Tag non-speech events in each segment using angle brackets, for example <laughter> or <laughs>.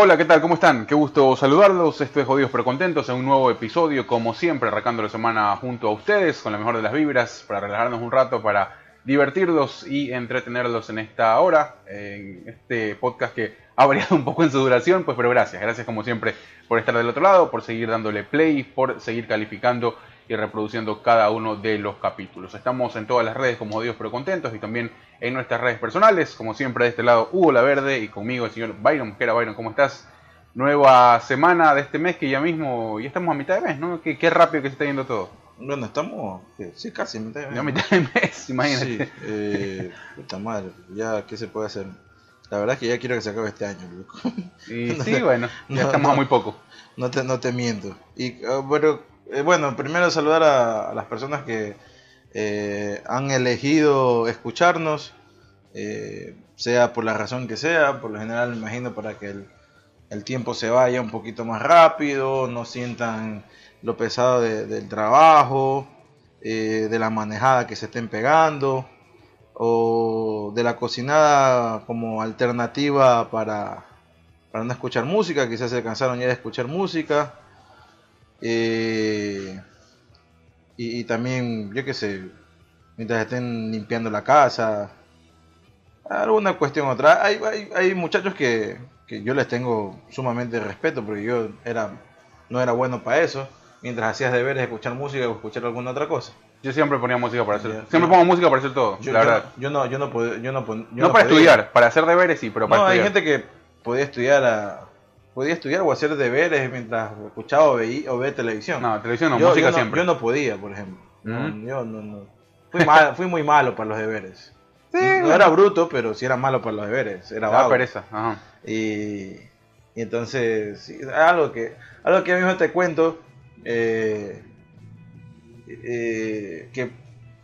Hola, ¿qué tal? ¿Cómo están? Qué gusto saludarlos. Esto es Jodidos pero Contentos en un nuevo episodio, como siempre, arrancando la semana junto a ustedes, con la mejor de las vibras, para relajarnos un rato, para divertirlos y entretenerlos en esta hora, en este podcast que ha variado un poco en su duración, pues pero gracias, gracias como siempre por estar del otro lado, por seguir dándole play, por seguir calificando y reproduciendo cada uno de los capítulos. Estamos en todas las redes como Jodidos pero Contentos y también en nuestras redes personales, como siempre de este lado Hugo La Verde y conmigo el señor Byron era Byron, ¿cómo estás? Nueva semana de este mes que ya mismo, ya estamos a mitad de mes, ¿no? Qué, qué rápido que se está yendo todo. Bueno, estamos, sí, casi a mitad de mes. Ya a mitad de mes, imagínate. Sí, eh, puta madre, ya, ¿qué se puede hacer? La verdad es que ya quiero que se acabe este año, loco. Y <laughs> No sí, bueno, ya no, estamos a muy poco. No te, no te miento. Y ah, bueno, eh, bueno, primero saludar a, a las personas que eh, han elegido escucharnos, eh, sea por la razón que sea, por lo general me imagino para que el, tiempo se vaya un poquito más rápido, no sientan lo pesado de- del trabajo, eh, de la manejada que se estén pegando, o de la cocinada como alternativa para, para no escuchar música, quizás se cansaron ya de escuchar música. Y, y también, yo qué sé, mientras estén limpiando la casa, alguna cuestión otra. Hay, hay, hay muchachos que, que yo les tengo sumamente respeto, porque yo era no era bueno para eso. Mientras hacías deberes, escuchar música o escuchar alguna otra cosa. Yo siempre ponía música para hacer, Ya, siempre pongo música para hacer todo, Yo, la yo- verdad. yo no, yo no, pod- yo no, yo no, para podía. estudiar, para hacer deberes sí, pero para No, hay gente que podía estudiar a- podía estudiar o hacer deberes mientras escuchaba o veía o ve televisión. No, televisión no, yo, música yo no, siempre. yo no podía, por ejemplo. No, Ujú. yo no, no. Fui, mal- fui muy malo para los deberes. Sí, no era bruto, pero sí era malo para los deberes. Era vago. pereza, ajá. Y, y entonces, sí, algo que algo que mismo te cuento, eh, eh, que,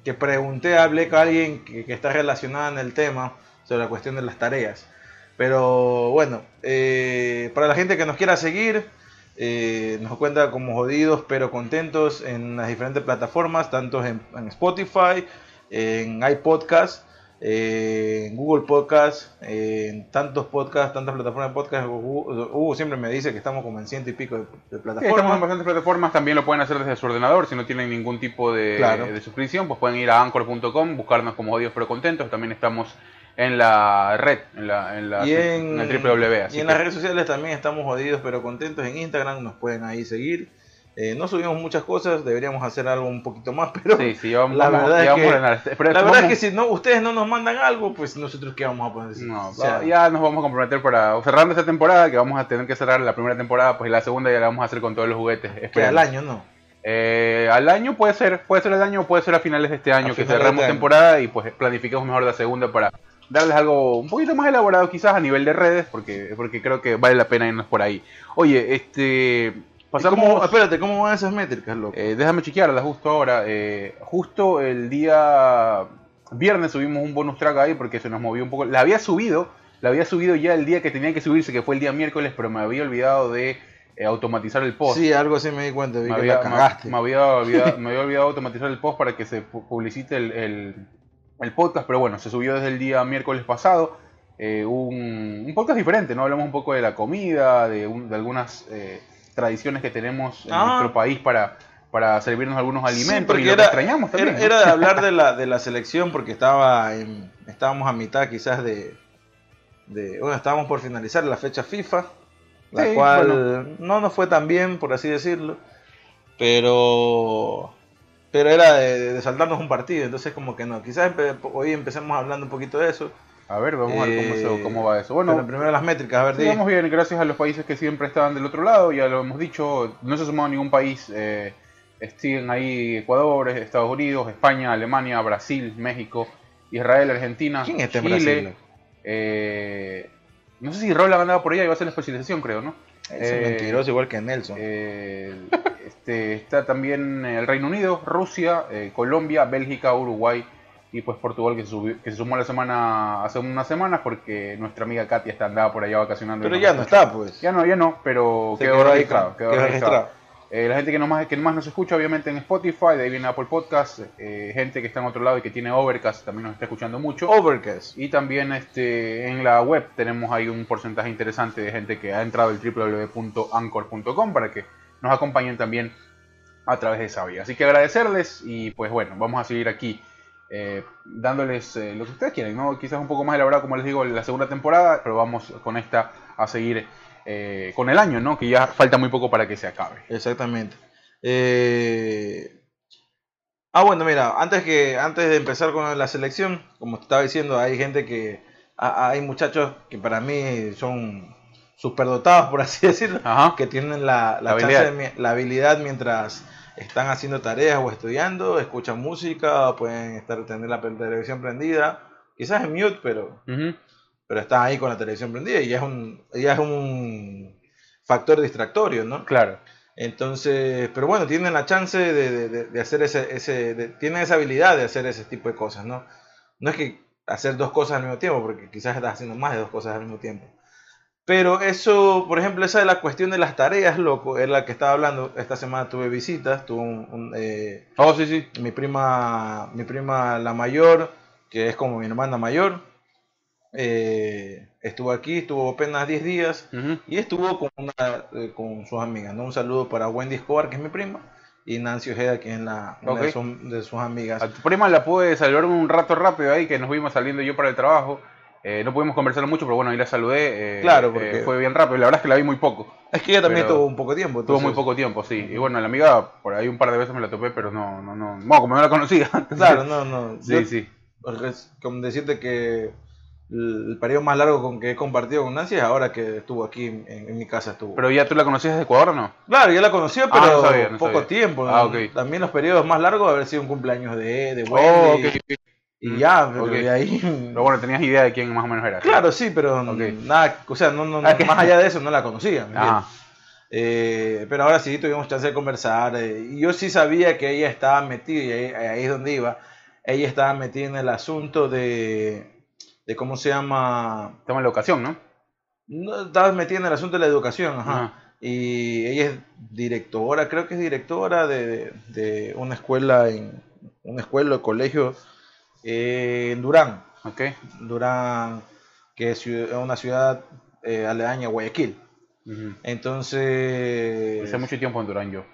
que pregunté, hablé con alguien que, que está relacionada en el tema sobre la cuestión de las tareas. Pero bueno, eh, para la gente que nos quiera seguir, eh, nos cuenta como jodidos pero contentos en las diferentes plataformas, tanto en, en Spotify, en iPodcast, eh, en Google Podcast, eh, en tantos podcasts, tantas plataformas de podcast. Hugo, Hugo siempre me dice que estamos como en ciento y pico de, de Sí, estamos en plataformas. bastantes plataformas, también lo pueden hacer desde su ordenador, si no tienen ningún tipo de, Claro. de suscripción, pues pueden ir a anchor.com, buscarnos como Jodidos pero contentos, también estamos en la red, en, la, en, la, y en, el www. Así y en que- las redes sociales también estamos jodidos pero contentos. En Instagram nos pueden ahí seguir. Eh, no subimos muchas cosas, deberíamos hacer algo un poquito más, <laughs> pero Sí, sí, vamos, la verdad es que- a la verdad es que si no ustedes no nos mandan algo, pues nosotros qué vamos a poner. No, O sea, ya nos vamos a comprometer para cerrando esta temporada, que vamos a tener que cerrar la primera temporada, pues la segunda ya la vamos a hacer con todos los juguetes. que al año no. Eh, al año puede ser, puede ser al año o puede ser a finales de este año A que cerremos año. temporada y pues planifiquemos mejor la segunda para darles algo un poquito más elaborado quizás a nivel de redes porque, porque creo que vale la pena irnos por ahí. Oye, este pasamos ¿Cómo- espérate, ¿cómo van esas métricas, loco? eh, déjame chequearla justo ahora. eh, justo el día viernes subimos un bonus track ahí porque se nos movió un poco. La había subido, la había subido ya el día que tenía que subirse, que fue el día miércoles, pero me había olvidado de eh, automatizar el post sí, algo así me di cuenta, vi me que había, la cagaste. me- me había olvidado, me había olvidado automatizar el post para que se pu- publicite el, el- el podcast, pero bueno, se subió desde el día miércoles pasado. eh, un, un podcast diferente, ¿no? Hablamos un poco de la comida, de, un- de algunas eh, tradiciones que tenemos en Ah. nuestro país para, para servirnos algunos Sí, alimentos porque y lo era- que extrañamos también. Era, de hablar de la, <laughs> de la selección porque estaba en, estábamos a mitad quizás de, de... Bueno, estábamos por finalizar la fecha FIFA, la Sí, cual bueno. no nos fue tan bien, por así decirlo, pero pero era de, de saltarnos un partido, entonces como que no. Quizás empe- hoy empecemos hablando un poquito de eso. A ver, vamos a ver cómo, se- Eh, cómo va eso. Bueno, Bueno, primero las métricas, a ver, Sí, vamos bien, gracias a los países que siempre estaban del otro lado, ya lo hemos dicho, no se ha sumado ningún país, eh, siguen ahí Ecuador, Estados Unidos, España, Alemania, Brasil, México, Israel, Argentina, ¿Quién está en Chile, Brasil? eh, no sé si Roland andaba por allá, iba a hacer la especialización creo, ¿no? Ese Eh, mentiroso igual que Nelson. Eh, este, está también el Reino Unido, Rusia, eh, Colombia, Bélgica, Uruguay y pues Portugal que se, subió- que se sumó la semana hace unas semanas porque nuestra amiga Katia está andaba por allá vacacionando. pero ya no escucha. está, pues. Ya no, ya no, pero quedó, quedó registrado. quedó quedó registrado. registrado. Eh, la gente que, no más, que más nos escucha, obviamente, en Spotify, de ahí viene Apple Podcast. eh, gente que está en otro lado y que tiene Overcast también nos está escuchando mucho. Overcast. Y también este, en la web tenemos ahí un porcentaje interesante de gente que ha entrado al www.anchor.com para que nos acompañen también a través de esa vía. Así que agradecerles y pues bueno, vamos a seguir aquí eh, dándoles eh, lo que ustedes quieren, ¿no? Quizás un poco más elaborado, como les digo, la segunda temporada, pero vamos con esta a seguir eh, con el año, ¿no? Que ya falta muy poco para que se acabe. Exactamente. Ah, bueno, mira, antes que antes de empezar con la selección, como te estaba diciendo, hay gente que hay muchachos que para mí son superdotados, por así <laughs> decirlo, Ajá. que tienen la, la habilidad. de la habilidad mientras están haciendo tareas o estudiando, escuchan música, o pueden estar tener la televisión prendida, quizás en mute, pero pero están ahí con la televisión prendida y ya es un ya es un factor distractorio, ¿no? Claro. Entonces, pero bueno, tienen la chance de, de- de- de hacer ese, ese de- tienen esa habilidad de hacer ese tipo de cosas, ¿no? No es que hacer dos cosas al mismo tiempo, porque quizás estás haciendo más de dos cosas al mismo tiempo. Pero eso, por ejemplo, esa de la cuestión de las tareas, loco, es la que estaba hablando. Esta semana tuve visitas, tuve un, un, eh, Oh, sí, sí. mi prima, mi prima la mayor, que es como mi hermana mayor, eh, estuvo aquí, estuvo apenas 10 días. Y estuvo con, una, eh, con sus amigas, ¿no? Un saludo para Wendy Escobar, que es mi prima, y Nancy Ojeda, que es la, una de, sus, de sus amigas. A tu prima la pude saludar un rato rápido ahí, que nos vimos saliendo yo para el trabajo. Eh, no pudimos conversar mucho, pero bueno, ahí la saludé. eh, Claro, eh, porque- fue bien rápido. La verdad es que la vi muy poco. Es que ella también tuvo un poco tiempo. Tuvo muy entonces- poco tiempo, sí. Y bueno, la amiga, por ahí un par de veces me la topé, pero no, no, no. Bueno, como no la conocía. <laughs> Claro, no, no. Sí, Yo- sí. como decirte que el periodo más largo con que he compartido con Nancy es ahora que estuvo aquí en, en mi casa. estuvo. Pero ya tú la conocías de Ecuador o no? claro, ya la conocía, Ah, pero no sabía, no poco sabía. tiempo. Ah, ¿no? ok. También los periodos más largos haber sido un cumpleaños de, de Wendy. Oh, ok, ok. Y Mm, ya, pero de ahí... Pero bueno, tenías idea de quién más o menos era. Claro, sí, pero nada, o sea, no, no, Ah, más allá de eso no la conocía. ¿me Ajá. entiendes? Eh, pero ahora sí tuvimos chance de conversar. eh, y yo sí sabía que ella estaba metida, y ahí, ahí es donde iba. Ella estaba metida en el asunto de, de cómo se llama. Estamos en la ocasión, ¿no? No, estaba metida en el asunto de la educación, ajá. Ajá. Y ella es directora, creo que es directora de, de una escuela en una escuela o colegio eh, en Durán. Ok. Durán, que es una ciudad eh, aledaña a Guayaquil. Entonces, Pasé mucho tiempo en Durán yo.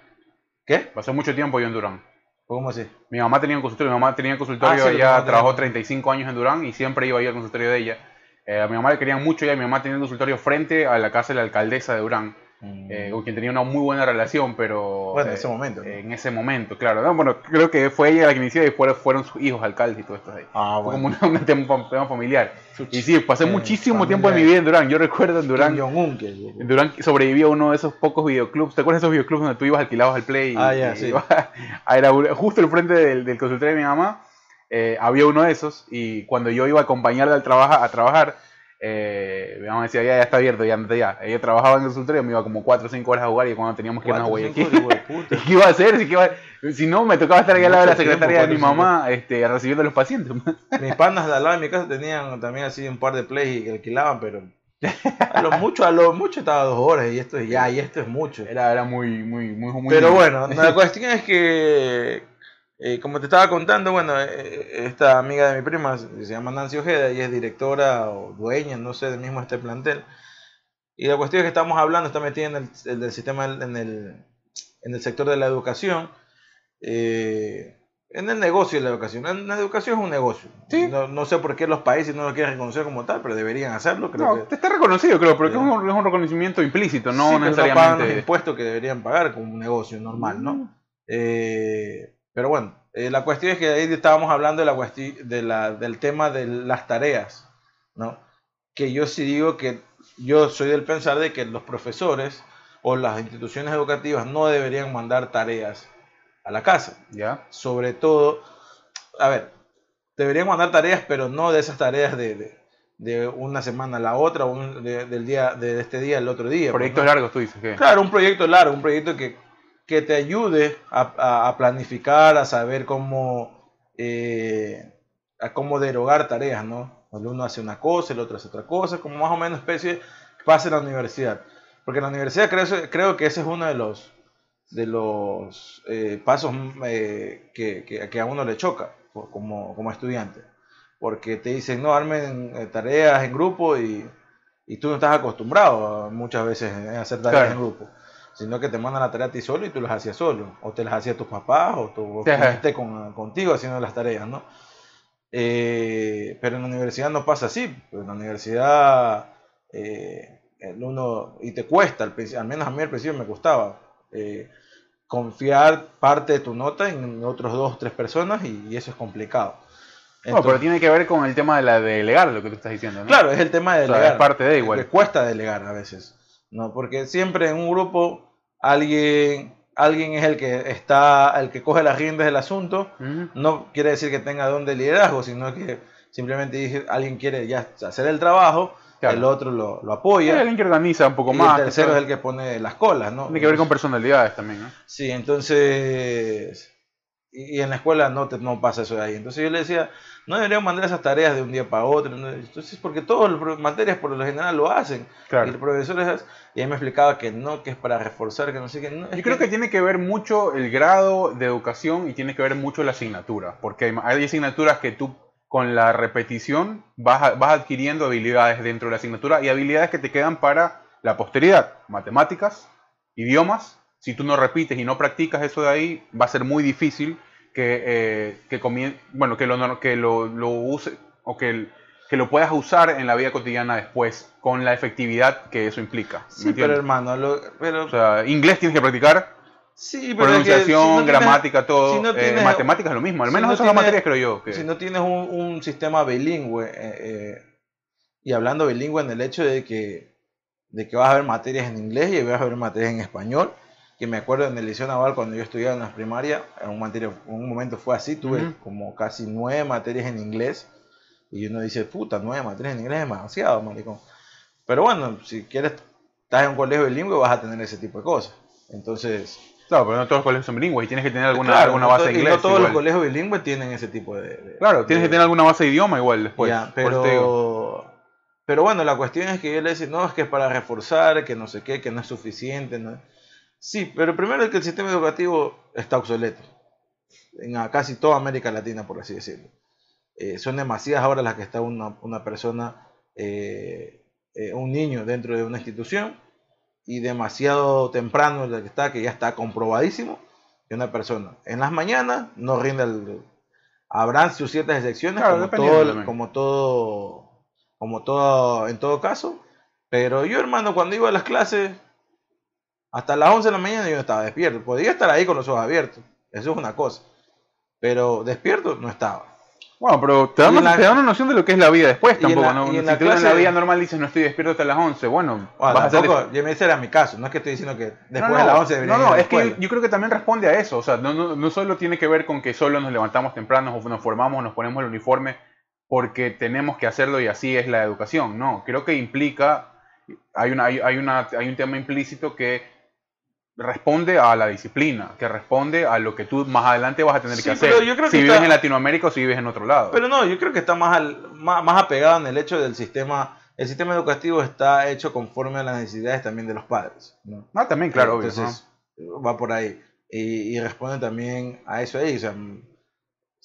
¿qué? Pasé mucho tiempo yo en Durán. ¿Cómo así? Mi mamá tenía un consultorio, mi mamá tenía un consultorio Ah, sí, mamá trabajó tenía. 35 años en Durán y siempre iba a ir al consultorio de ella. Eh, a mi mamá le querían mucho ya, mi mamá tenía un consultorio frente a la casa de la alcaldesa de Durán, eh, con quien tenía una muy buena relación, pero... Bueno, en eh, ese momento. En ese momento, claro. No, bueno, creo que fue ella la que inició y fueron, fueron sus hijos alcaldes y todo esto ahí. ah, Fue bueno. como un tema, tema familiar. Y sí, pasé Eh, muchísimo tiempo de mi vida en Durán. Yo recuerdo en Durán... En Durán sobrevivió a uno de esos pocos videoclubs. ¿Te acuerdas de esos videoclubs donde tú ibas alquilabas al Play? Ah, ya, y sí. a- era justo al frente del, del consultorio de mi mamá. eh, había uno de esos. Y cuando yo iba a acompañarla al trabaja, a trabajar, eh, mi mamá decía, ya, ya está abierto, ya ya. Ella trabajaba en el consultorio, me iba como 4 o 5 horas a jugar y cuando teníamos que irnos a Guayaquil. <laughs> ¿Qué iba a hacer? Si, no, me tocaba estar ahí al lado de la tiempo, secretaria de mi mamá este, recibiendo a los pacientes. <laughs> Mis panas de al lado de mi casa tenían también así un par de plays que alquilaban, pero a lo mucho, a lo mucho estaba dos horas y esto es ya, y esto es mucho. Era, era muy, muy, muy, muy Pero bueno, la <laughs> cuestión es que, eh, como te estaba contando, bueno, eh, esta amiga de mi prima se llama Nancy Ojeda y es directora o dueña, no sé, del mismo este plantel. Y la cuestión es que estamos hablando, está metida en el, el sistema, en el, en el sector de la educación, eh, en el negocio de la educación. La, la educación es un negocio. Sí. No, no sé por qué los países no lo quieren reconocer como tal, pero deberían hacerlo. Creo No, que, está reconocido, creo, pero que es un, es un reconocimiento implícito, no Sí, pero pagan los necesariamente. impuestos que deberían pagar como un negocio normal, ¿no? Eh, pero bueno, eh, la cuestión es que ahí estábamos hablando de la cuesti- de la, del tema de las tareas, ¿no? Que yo sí digo que yo soy del pensar de que los profesores o las instituciones educativas no deberían mandar tareas a la casa. ¿Ya? Sobre todo, a ver, deberían mandar tareas, pero no de esas tareas de, de, de una semana a la otra, un- de- del día, de este día al otro día. pues, Proyectos ¿no? largos, tú dices que. Claro, un proyecto largo, un proyecto que, que te ayude a, planificar, a saber cómo, eh, a cómo derogar tareas, ¿no? El uno hace una cosa, el otro hace otra cosa, como más o menos especie pasa en la universidad. Porque en la universidad creo, creo que ese es uno de los de los eh, pasos eh, que, que, a uno le choca como, como estudiante. Porque te dicen, no, armen tareas en grupo y, y tú no estás acostumbrado muchas veces a hacer tareas en grupo sino que te mandan la tarea a ti solo y tú las hacías solo, o te las hacías tus papás, o tú esté con, contigo haciendo las tareas, ¿no? Eh, pero en la universidad no pasa así, pues en la universidad eh, uno, y te cuesta, al, menos a mí al principio me costaba, eh, confiar parte de tu nota en otros dos o tres personas y, eso es complicado. no, pero tiene que ver con el tema de la de delegar, lo que tú estás diciendo, ¿no? Claro, es el tema de delegar. es parte de igual. cuesta delegar a veces. ¿No? Porque siempre en un grupo alguien, alguien es el que está, el que coge las riendas del asunto. No quiere decir que tenga don de liderazgo, sino que simplemente dice, alguien quiere ya hacer el trabajo, el otro lo, lo apoya. alguien que organiza un poco y más. El tercero es el que pone las colas, ¿no? Tiene que ver con personalidades también, ¿no? Sí, entonces y, en la escuela no, te, no pasa eso de ahí. Entonces yo le decía, no deberíamos mandar esas tareas de un día para otro. Entonces, porque todas las materias por lo general lo hacen. Y el profesor y ahí me explicaba que no, que es para reforzar, que no sé qué. No, yo creo que... tiene que ver mucho el grado de educación y tiene que ver mucho la asignatura. Porque hay asignaturas que tú con la repetición vas, vas adquiriendo habilidades dentro de la asignatura y habilidades que te quedan para la posteridad. Matemáticas, idiomas si tú no repites y no practicas eso de ahí, va a ser muy difícil que, eh, que, bueno, que, lo, que lo, lo use o que, que lo puedas usar en la vida cotidiana después con la efectividad que eso implica. Sí, pero hermano, pero... O sea, inglés tienes que practicar. Sí, pero pronunciación, gramática, todo. Si no eh, matemáticas es lo mismo. Al menos esas son las materias creo yo. Que... Si no tienes un, un sistema bilingüe eh, eh, y hablando bilingüe en el hecho de que de que vas a ver materias en inglés y vas a ver materias en español, que me acuerdo en el Liceo Naval cuando yo estudiaba en las primarias, en un, materia, un momento fue así, tuve como casi nueve materias en inglés y uno dice, puta, nueve materias en inglés es demasiado, maricón. Pero bueno, si quieres, estás en un colegio bilingüe, vas a tener ese tipo de cosas. Entonces... Claro, pero no todos los colegios son bilingües y tienes que tener alguna, alguna base de inglés. no todos los colegios bilingües tienen ese tipo de... claro, tienes que tener alguna base de idioma igual después. pero... Pero bueno, la cuestión es que yo le decía, no, es que es para reforzar, que no sé qué, que no es suficiente. ¿no? Sí, pero primero es que el sistema educativo está obsoleto. En casi toda América Latina, por así decirlo. Eh, son demasiadas horas las que está una, persona, eh, eh, un niño dentro de una institución y demasiado temprano la que está, que ya está comprobadísimo, que una persona en las mañanas no rinde el... Habrán sus ciertas excepciones, como, todo, como todo, como todo, en todo caso, pero yo hermano, cuando iba a las clases, hasta las 11 de la mañana yo no estaba despierto. Podía estar ahí con los ojos abiertos. Eso es una cosa. Pero despierto no estaba. Bueno, pero te da, una, noción de lo que es la vida después tampoco, ¿no? Y en si la tú en la vida normal dices no estoy despierto hasta las 11, bueno, bueno vas tampoco, a me ese era mi caso, no es que estoy diciendo que después de las 11 debería No, no, es que yo, creo que también responde a eso, o sea, no, no, no, solo tiene que ver con que solo nos levantamos temprano o nos formamos, nos ponemos el uniforme porque tenemos que hacerlo y así es la educación, no, creo que implica, hay, una, hay, hay, una, hay un tema implícito que responde a la disciplina, que responde a lo que tú más adelante vas a tener que hacer. si vives en Latinoamérica o si vives en otro lado. Pero no, yo creo que está más, al, más, apegado en el hecho del sistema. El sistema educativo está hecho conforme a las necesidades también de los padres. Ah, también, claro, Entonces, va por ahí. Y, responde también a eso ahí. O sea,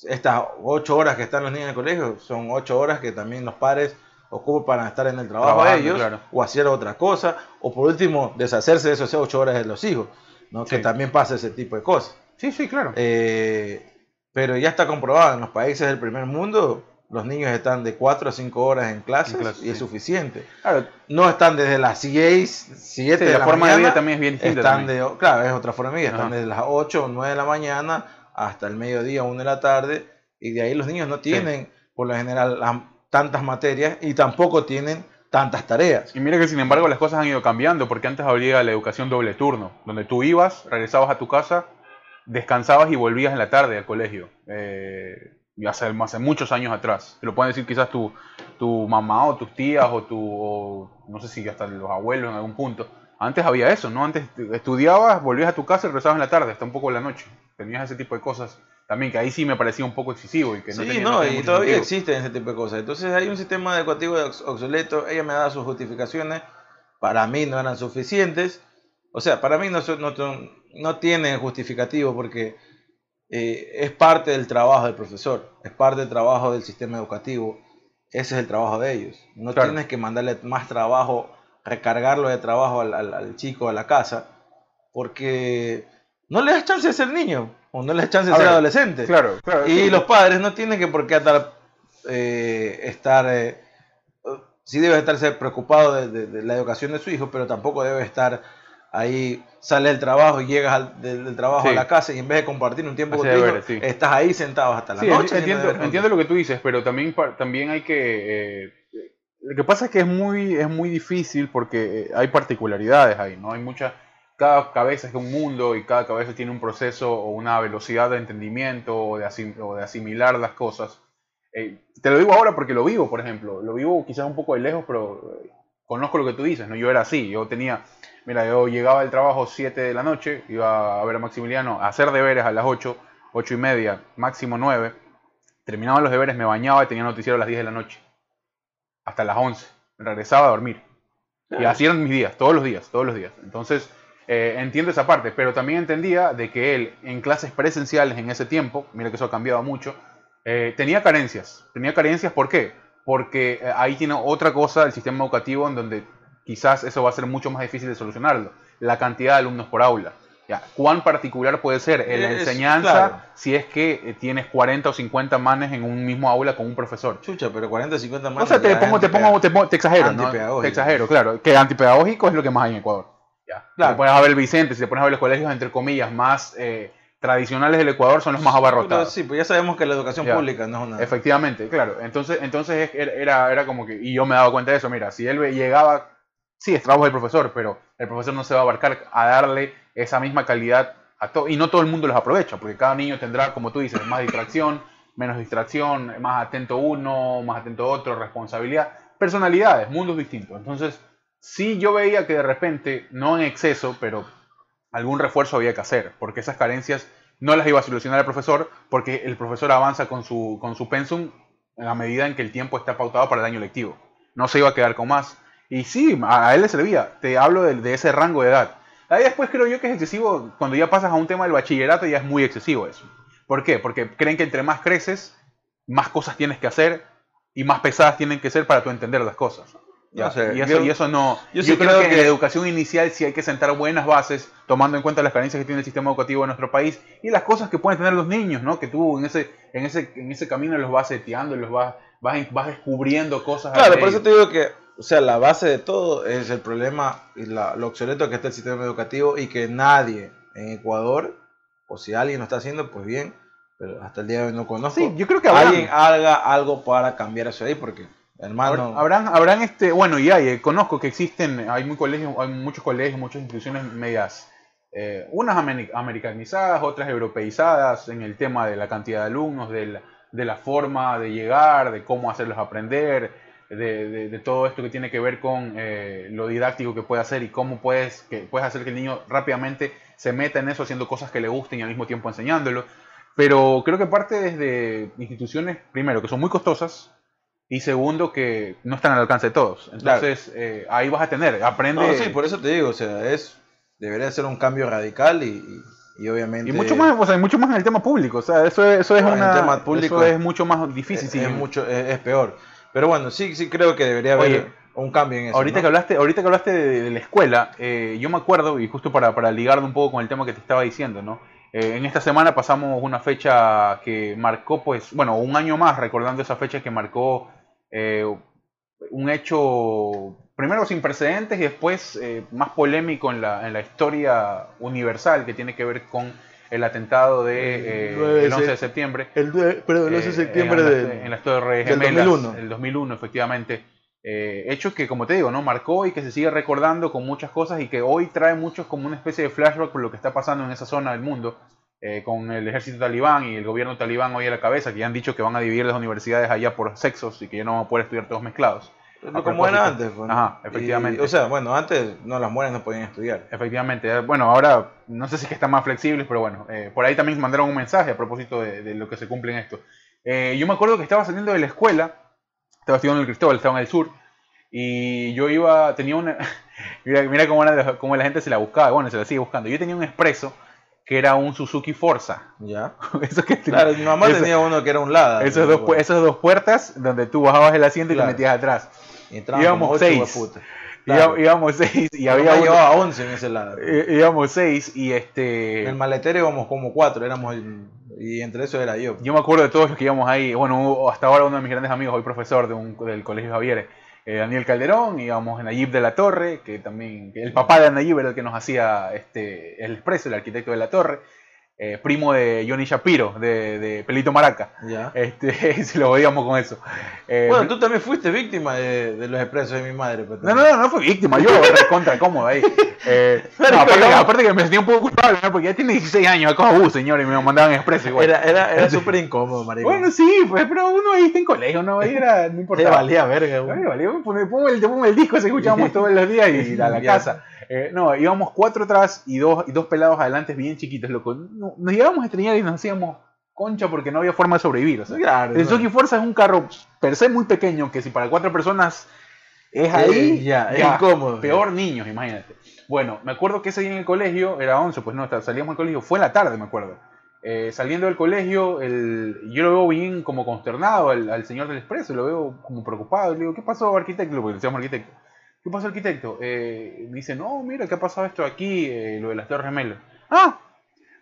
estas ocho horas que están los niños en el colegio son ocho horas que también los padres ocupa para estar en el trabajo ellos o hacer otra cosa, o por último deshacerse de esas ocho horas de los hijos, ¿no? que también pasa ese tipo de cosas. Sí, sí, claro. Eh, pero ya está comprobado, en los países del primer mundo los niños están de 4 a 5 horas en clases y es suficiente. Claro. No están desde las 6, 7 de la, forma de vida también es bien distinta. Están de, claro, es otra forma de vida. Están desde las 8 o 9 de la mañana hasta el mediodía, 1 de la tarde. Y de ahí los niños no tienen, por lo general, tantas materias y tampoco tienen tantas tareas. Y mira que sin embargo las cosas han ido cambiando, porque antes había la educación doble turno, donde tú ibas, regresabas a tu casa, descansabas y volvías en la tarde al colegio. Eh, hace, hace, muchos años atrás. Te lo pueden decir quizás tu, tu mamá o tus tías o tu, no sé si hasta los abuelos en algún punto. Antes había eso, ¿no? Antes estudiabas, volvías a tu casa y regresabas en la tarde, hasta un poco en la noche. Tenías ese tipo de cosas también que ahí sí me parecía un poco excesivo y que no sí, no, y todavía existen ese tipo de cosas. Entonces hay un sistema educativo obsoleto, ella me da sus justificaciones, para mí no eran suficientes. O sea, para mí no no no tiene justificativo porque eh, es parte del trabajo del profesor, es parte del trabajo del sistema educativo. Ese es el trabajo de ellos. No tienes que mandarle más trabajo, recargarlo de trabajo al, chico a la casa, porque no le das chance de ser niño o no le das chance de ser adolescente. Claro, claro. Y los padres no tienen que por qué estar, eh, estar eh, sí debe estarse preocupado de, la educación de su hijo, pero tampoco debe estar ahí, sale del trabajo y llegas del, trabajo a la casa y en vez de compartir un tiempo contigo, estás ahí sentado hasta la noche. Entiendo, entiendo, lo que tú dices, pero también, también hay que... Eh, lo que pasa es que es muy, es muy difícil porque hay particularidades ahí, ¿no? Hay muchas cada cabeza es un mundo y cada cabeza tiene un proceso o una velocidad de entendimiento o de, o de asimilar las cosas. Eh, te lo digo ahora porque lo vivo, por ejemplo. Lo vivo quizás un poco de lejos, pero eh, conozco lo que tú dices, ¿no? Yo era así, yo tenía, mira, yo llegaba del trabajo 7 de la noche, iba a ver a Maximiliano, a hacer deberes a las 8, 8 y media, máximo 9. Terminaba los deberes, me bañaba y tenía noticiero a las 10 de la noche. Hasta las 11. Regresaba a dormir. Y así eran mis días, todos los días, todos los días. Entonces, eh, entiendo esa parte, pero también entendía de que él en clases presenciales en ese tiempo, mira que eso ha cambiado mucho, eh, tenía carencias. Tenía carencias, ¿por qué? Porque eh, ahí tiene otra cosa del sistema educativo en donde quizás eso va a ser mucho más difícil de solucionarlo. La cantidad de alumnos por aula. Ya, ¿Cuán particular puede ser en la enseñanza si es que tienes 40 o 50 manes en un mismo aula con un profesor? Chucha, pero 40 o 50 manes. O sea, te pongo, te pongo, te, exagero, ¿no? Te exagero, claro. Que antipedagógico es lo que más hay en Ecuador. Ya. Claro. Si pones a ver Vicente, si te pones a ver los colegios, entre comillas, más eh, tradicionales del Ecuador son los más abarrotados. sí, pues ya sabemos que la educación pública no es una... Efectivamente, claro. Entonces, entonces era, era como que... Y yo me daba cuenta de eso. Mira, si él llegaba... Sí, es trabajo del profesor, pero el profesor no se va a abarcar a darle esa misma calidad a todo. Y no todo el mundo los aprovecha, porque cada niño tendrá, como tú dices, más distracción, menos distracción, más atento uno, más atento otro, responsabilidad. Personalidades, mundos distintos. Entonces sí yo veía que de repente, no en exceso, pero algún refuerzo había que hacer, porque esas carencias no las iba a solucionar el profesor, porque el profesor avanza con su, con su pensum a medida en que el tiempo está pautado para el año lectivo. No se iba a quedar con más. Y sí, a, él le servía. Te hablo de, ese rango de edad. Ahí después creo yo que es excesivo, cuando ya pasas a un tema del bachillerato ya es muy excesivo eso. ¿Por qué? Porque creen que entre más creces, más cosas tienes que hacer y más pesadas tienen que ser para tú entender las cosas y, eso, no. Yo, creo, que, en la educación inicial sí hay que sentar buenas bases, tomando en cuenta las carencias que tiene el sistema educativo de nuestro país y las cosas que pueden tener los niños, ¿no? Que tú en ese, en ese, en ese camino los vas seteando, los vas, vas, vas descubriendo cosas. Claro, por eso te digo que, o sea, la base de todo es el problema y la, lo obsoleto que está el sistema educativo y que nadie en Ecuador, o si alguien lo está haciendo, pues bien, pero hasta el día de hoy no conozco. Sí, yo creo que alguien haga algo para cambiar eso ahí, porque Hermano. Habrán, habrán este, bueno, y hay, eh, conozco que existen, hay, muy colegios, hay muchos colegios, muchas instituciones medias, eh, unas americanizadas, otras europeizadas en el tema de la cantidad de alumnos, de la, de la forma de llegar, de cómo hacerlos aprender, de, de, todo esto que tiene que ver con eh, lo didáctico que puede hacer y cómo puedes, que puedes hacer que el niño rápidamente se meta en eso haciendo cosas que le gusten y al mismo tiempo enseñándolo. Pero creo que parte desde instituciones, primero, que son muy costosas, y segundo que no están al alcance de todos. Entonces eh, ahí vas a tener, aprende. sí, por eso te digo, o sea, es debería ser un cambio radical y, y, obviamente. Y mucho más, o sea, mucho más en el tema público, o sea, eso, eso es una, tema público eso es mucho más difícil. Es, mucho, es, peor. Pero bueno, sí, sí creo que debería haber un cambio en eso. Ahorita que hablaste, ahorita que hablaste de, la escuela, eh, yo me acuerdo y justo para para ligarlo un poco con el tema que te estaba diciendo, ¿no? Eh, en esta semana pasamos una fecha que marcó, pues, bueno, un año más recordando esa fecha que marcó eh, un hecho primero sin precedentes y después eh, más polémico en la, en la, historia universal que tiene que ver con el atentado de, el 11 de septiembre. El, perdón, el 11 de septiembre de, en las Torres Gemelas, 2001. El 2001, efectivamente. hecho que, como te digo, ¿no? marcó y que se sigue recordando con muchas cosas y que hoy trae muchos como una especie de flashback por lo que está pasando en esa zona del mundo. Eh, con el ejército talibán y el gobierno talibán hoy a la cabeza, que ya han dicho que van a dividir las universidades allá por sexos y que ya no van a poder estudiar todos mezclados. como era antes. Pues, Ajá, efectivamente. o sea, bueno, antes no las mujeres no podían estudiar. Efectivamente. Eh, bueno, ahora no sé si es que están más flexibles, pero bueno, eh, por ahí también mandaron un mensaje a propósito de, lo que se cumple en esto. yo me acuerdo que estaba saliendo de la escuela, estaba estudiando en el Cristóbal, estaba en el sur, y yo iba, tenía una... <laughs> mira, mira cómo, cómo, la gente se la buscaba, bueno, se la sigue buscando. Yo tenía un expreso que era un Suzuki Forza. Ya. <laughs> Eso que Claro, mi mamá eso- tenía uno que era un Lada. Esas dos, esas dos puertas donde tú bajabas el asiento y te metías atrás. Y entraban íbamos seis. Claro. Íbamos seis y había uno- llevaba 11 en ese Lada. íbamos seis y En este el maletero íbamos como cuatro, éramos el- y entre eso era yo. yo me acuerdo de todos los que íbamos ahí bueno hasta ahora uno de mis grandes amigos hoy profesor de un, del colegio Javier eh, Daniel Calderón íbamos Nayib de la Torre que también que el papá de Nayib era el que nos hacía este el expreso el arquitecto de la Torre eh, primo de Johnny Shapiro de, de Pelito Maraca Ya. este <laughs> si lo veíamos con eso Eh, Bueno, tú también fuiste víctima de, de los expresos de mi madre. No, no, no, no fui víctima, yo contra cómodo ahí. <laughs> Eh, no, aparte, aparte que me sentía un poco culpable, ¿no? porque ya tiene 16 años, acá abuso, señor, y me mandaban expreso igual. Era, era, era súper incómodo, marico. Bueno, sí, pues, pero uno ahí está en colegio, ¿no? Ahí era, no Te importaba. valía verga, güey. valió, pone- ponme el, el disco que escuchábamos <laughs> todos los días y a la casa. Eh, no, íbamos cuatro atrás y dos, y dos pelados adelante bien chiquitos, loco. No- nos llegábamos a extrañar y nos hacíamos concha porque no había forma de sobrevivir. O sea, Claro, el. Suzuki Forza es un carro per se muy pequeño que si para cuatro personas es ahí, Eh, ya, es incómodo. Peor niños, imagínate. Bueno, me acuerdo que ese día en el colegio, era 11, pues no, salíamos del colegio, fue en la tarde, me acuerdo. Eh, saliendo del colegio, el, yo lo veo bien como consternado al, al señor del expreso, lo veo como preocupado. Le digo, ¿qué pasó, arquitecto? Porque decíamos arquitecto. ¿Qué pasó, arquitecto? Eh, dice, no, mira, ¿qué ha pasado esto aquí? Eh, lo de las Torres Gemelas. ¡Ah!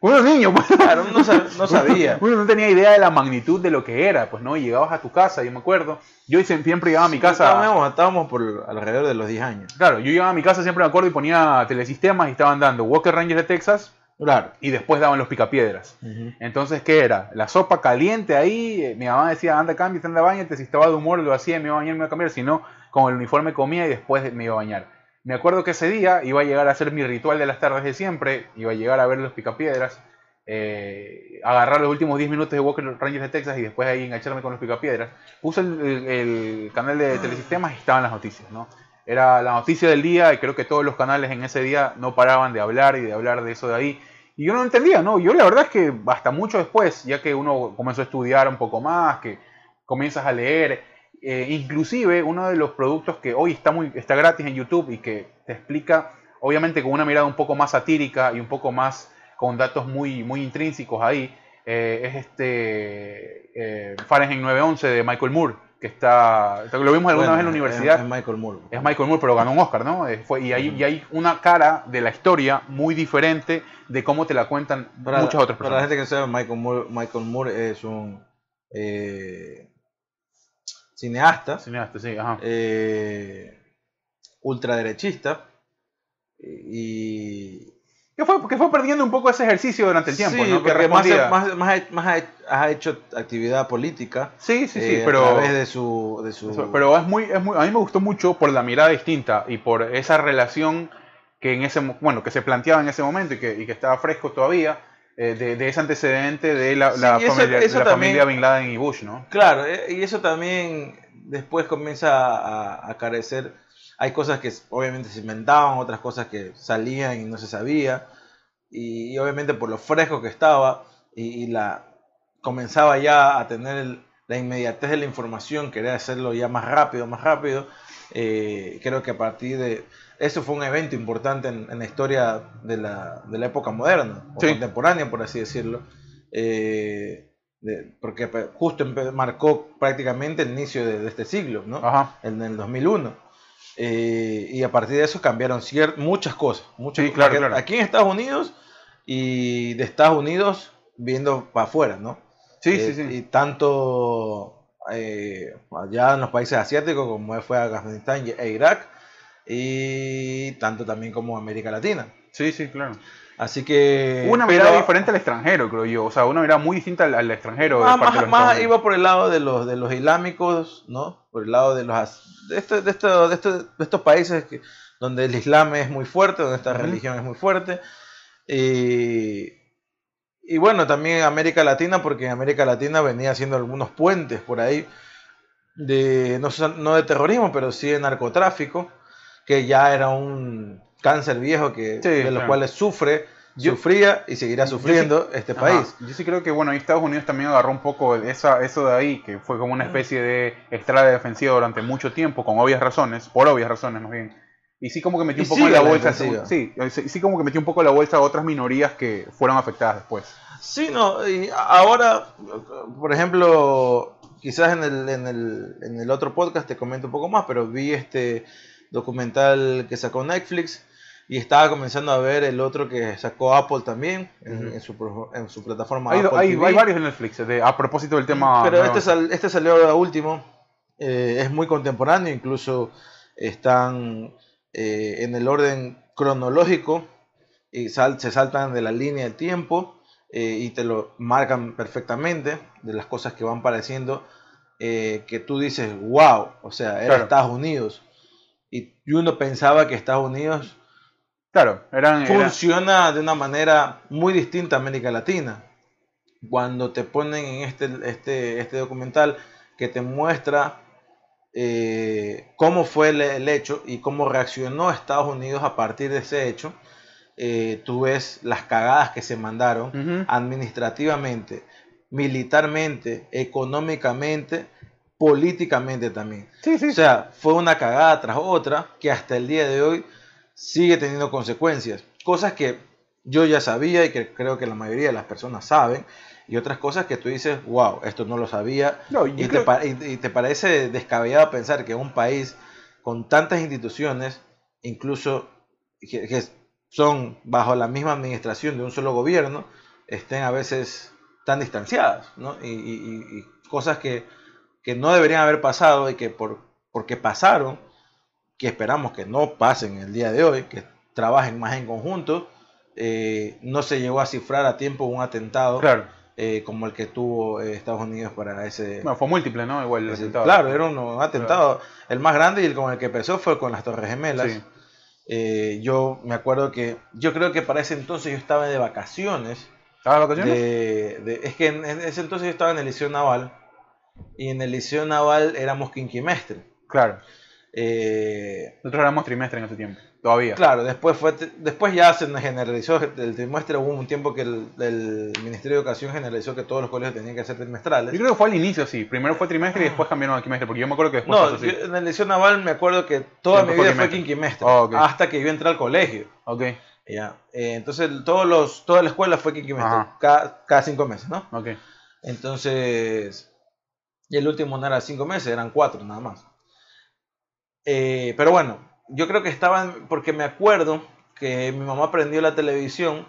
Unos niños, pues. Claro, no, sab- <laughs> no sabía. Uno no tenía idea de la magnitud de lo que era, pues no, y llegabas a tu casa, yo me acuerdo. Yo siempre llegaba a mi casa. Estábamos, estábamos por alrededor de los 10 años. Claro, yo llegaba a mi casa, siempre me acuerdo, y ponía telesistemas y estaban dando Walker Rangers de Texas Claro. y después daban los picapiedras. Entonces, ¿qué era? La sopa caliente ahí, eh, mi mamá decía, anda, cámbiate, anda, bañate, si estaba de humor lo hacía, me iba a bañar, me iba a cambiar, si no, con el uniforme comía y después me iba a bañar. Me acuerdo que ese día iba a llegar a hacer mi ritual de las tardes de siempre, iba a llegar a ver los picapiedras, eh, agarrar los últimos 10 minutos de Walker Rangers de Texas y después ahí engancharme con los picapiedras. Puse el, canal de telesistemas y estaban las noticias, ¿no? Era la noticia del día y creo que todos los canales en ese día no paraban de hablar y de hablar de eso de ahí. Y yo no entendía, ¿no? Yo la verdad es que hasta mucho después, ya que uno comenzó a estudiar un poco más, que comienzas a leer, eh, inclusive uno de los productos que hoy está, muy, está gratis en YouTube y que te explica, obviamente con una mirada un poco más satírica y un poco más con datos muy, muy intrínsecos ahí, eh, es este eh, Fahrenheit 911 de Michael Moore, que está, lo vimos alguna vez en la universidad. Es, es Michael Moore. Es Michael Moore, pero ganó un Oscar, ¿no? Eh, fue- y, hay, y hay una cara de la historia muy diferente de cómo te la cuentan Para, muchas otras para la personas. gente que sabe, Michael Moore, Michael Moore es un eh, cineasta, Cineasta, sí, ajá. eh, ultraderechista y Que fue, que fue perdiendo un poco ese ejercicio durante el tiempo, sí, ¿no? Que porque más, más, más ha- más ha, ha hecho actividad política Sí, sí, sí, eh, pero... a través de su, de su Pero es muy, es muy, a mí me gustó mucho por la mirada distinta y por esa relación que en ese, bueno, que se planteaba en ese momento y que, y que estaba fresco todavía eh, de, de ese antecedente de la, Sí, la y eso- familia, eso la también- familia Bin Laden y Bush, ¿no? Claro, eh, y eso también después comienza a, a carecer. Hay cosas que obviamente se inventaban, otras cosas que salían y no se sabía. Y, y obviamente por lo fresco que estaba y, y la comenzaba ya a tener el- la inmediatez de la información, quería hacerlo ya más rápido, más rápido. eh, creo que a partir de eso fue un evento importante en, en la historia de la, de la época moderna o Sí. contemporánea, por así decirlo. Eh, de- porque justo marcó prácticamente el inicio de, de este siglo, ¿no? Ajá. En el 2001. Eh, y a partir de eso cambiaron muchas cosas. Muchas Sí, cosas. claro, Aquí- claro. Aquí en Estados Unidos y de Estados Unidos viendo para afuera, ¿no? Sí, Eh, sí, sí. Y tanto eh, allá en los países asiáticos como fue Afganistán y- e Irak, y tanto también como América Latina. Sí, sí, claro. Así que... Una pero- mirada diferente al extranjero, creo yo. O sea, una mirada muy distinta al, al extranjero. Más, parte más, iba por el lado de los de los islámicos, ¿no? Por el lado de los de estos de estos de estos, de estos países que, donde el islam es muy fuerte, donde esta religión es muy fuerte. Y, y bueno, también América Latina, porque en América Latina venía haciendo algunos puentes por ahí de no, no de terrorismo, pero sí de narcotráfico, que ya era un cáncer viejo que Sí, de los claro. cuales sufre, Yo- sufría y seguirá yo sí- sufriendo este Ajá. país. Yo sí creo que, bueno, ahí Estados Unidos también agarró un poco esa, eso de ahí, que fue como una especie de estrada defensiva durante mucho tiempo, con obvias razones, por obvias razones más bien. Y sí como que metió Y un poco en la la bolsa. defensiva. Sí, sí, sí como que metió un poco en la bolsa a otras minorías que fueron afectadas después. Sí, no, y ahora, por ejemplo, quizás en el, en, el, en el otro podcast te comento un poco más, pero vi este documental que sacó Netflix y estaba comenzando a ver el otro que sacó Apple también en, su, en su plataforma Hay, Apple hay, TV. hay varios en Netflix, de- a propósito del tema... Pero nuevo. este, sal- este salió ahora último, eh, es muy contemporáneo, incluso están eh, en el orden cronológico y sal- se saltan de la línea del tiempo eh, y te lo marcan perfectamente de las cosas que van pareciendo que tú dices, wow, o sea, era Claro. Estados Unidos. Y uno pensaba que Estados Unidos Claro, eran... eran- funciona de una manera muy distinta a América Latina. Cuando te ponen en este, este, este documental que te muestra eh, cómo fue el, el hecho y cómo reaccionó Estados Unidos a partir de ese hecho, eh, tú ves las cagadas que se mandaron administrativamente, militarmente, económicamente, políticamente también. Sí, sí. O sea, fue una cagada tras otra que hasta el día de hoy sigue teniendo consecuencias. Cosas que yo ya sabía y que creo que la mayoría de las personas saben. Y otras cosas que tú dices, wow, esto no lo sabía. No, y, te, creo- pa- y- y te parece descabellado pensar que un país con tantas instituciones, incluso que, que son bajo la misma administración de un solo gobierno, estén a veces tan distanciadas. ¿no? Y, y- y- y cosas que, que no deberían haber pasado y que por, porque pasaron, que esperamos que no pasen el día de hoy, que trabajen más en conjunto, eh, no se llegó a cifrar a tiempo un atentado Claro. eh, como el que tuvo eh, Estados Unidos para ese... Bueno, fue múltiple, ¿no? Igual el resultado. claro, era un, un atentado. El más grande y el con el que empezó fue con las Torres Gemelas. Sí. Eh, yo me acuerdo que, yo creo que para ese entonces yo estaba de vacaciones. ¿Estabas de vacaciones? de- de- es que en, en ese entonces yo estaba en el Liceo Naval y en el Liceo Naval éramos quinquimestre. Claro. Eh, Nosotros éramos trimestre en ese tiempo. Todavía. Claro, después fue después ya se generalizó el trimestre, hubo un tiempo que el, el Ministerio de Educación generalizó que todos los colegios tenían que ser trimestrales. Yo creo que fue al inicio, sí. Primero fue trimestre y después cambiaron a quimestre. Porque yo me acuerdo que después No, pasó así. yo en el liceo naval me acuerdo que toda mi vida fue quinquimestre. Oh, hasta que yo entré al colegio. Ok, Ya. Eh, entonces todos los, toda la escuela fue quinquimestre, cada, cada cinco meses, ¿no? ok. Entonces, y el último no era cinco meses, eran cuatro nada más. Eh, pero bueno, yo creo que estaban, porque me acuerdo que mi mamá prendió la televisión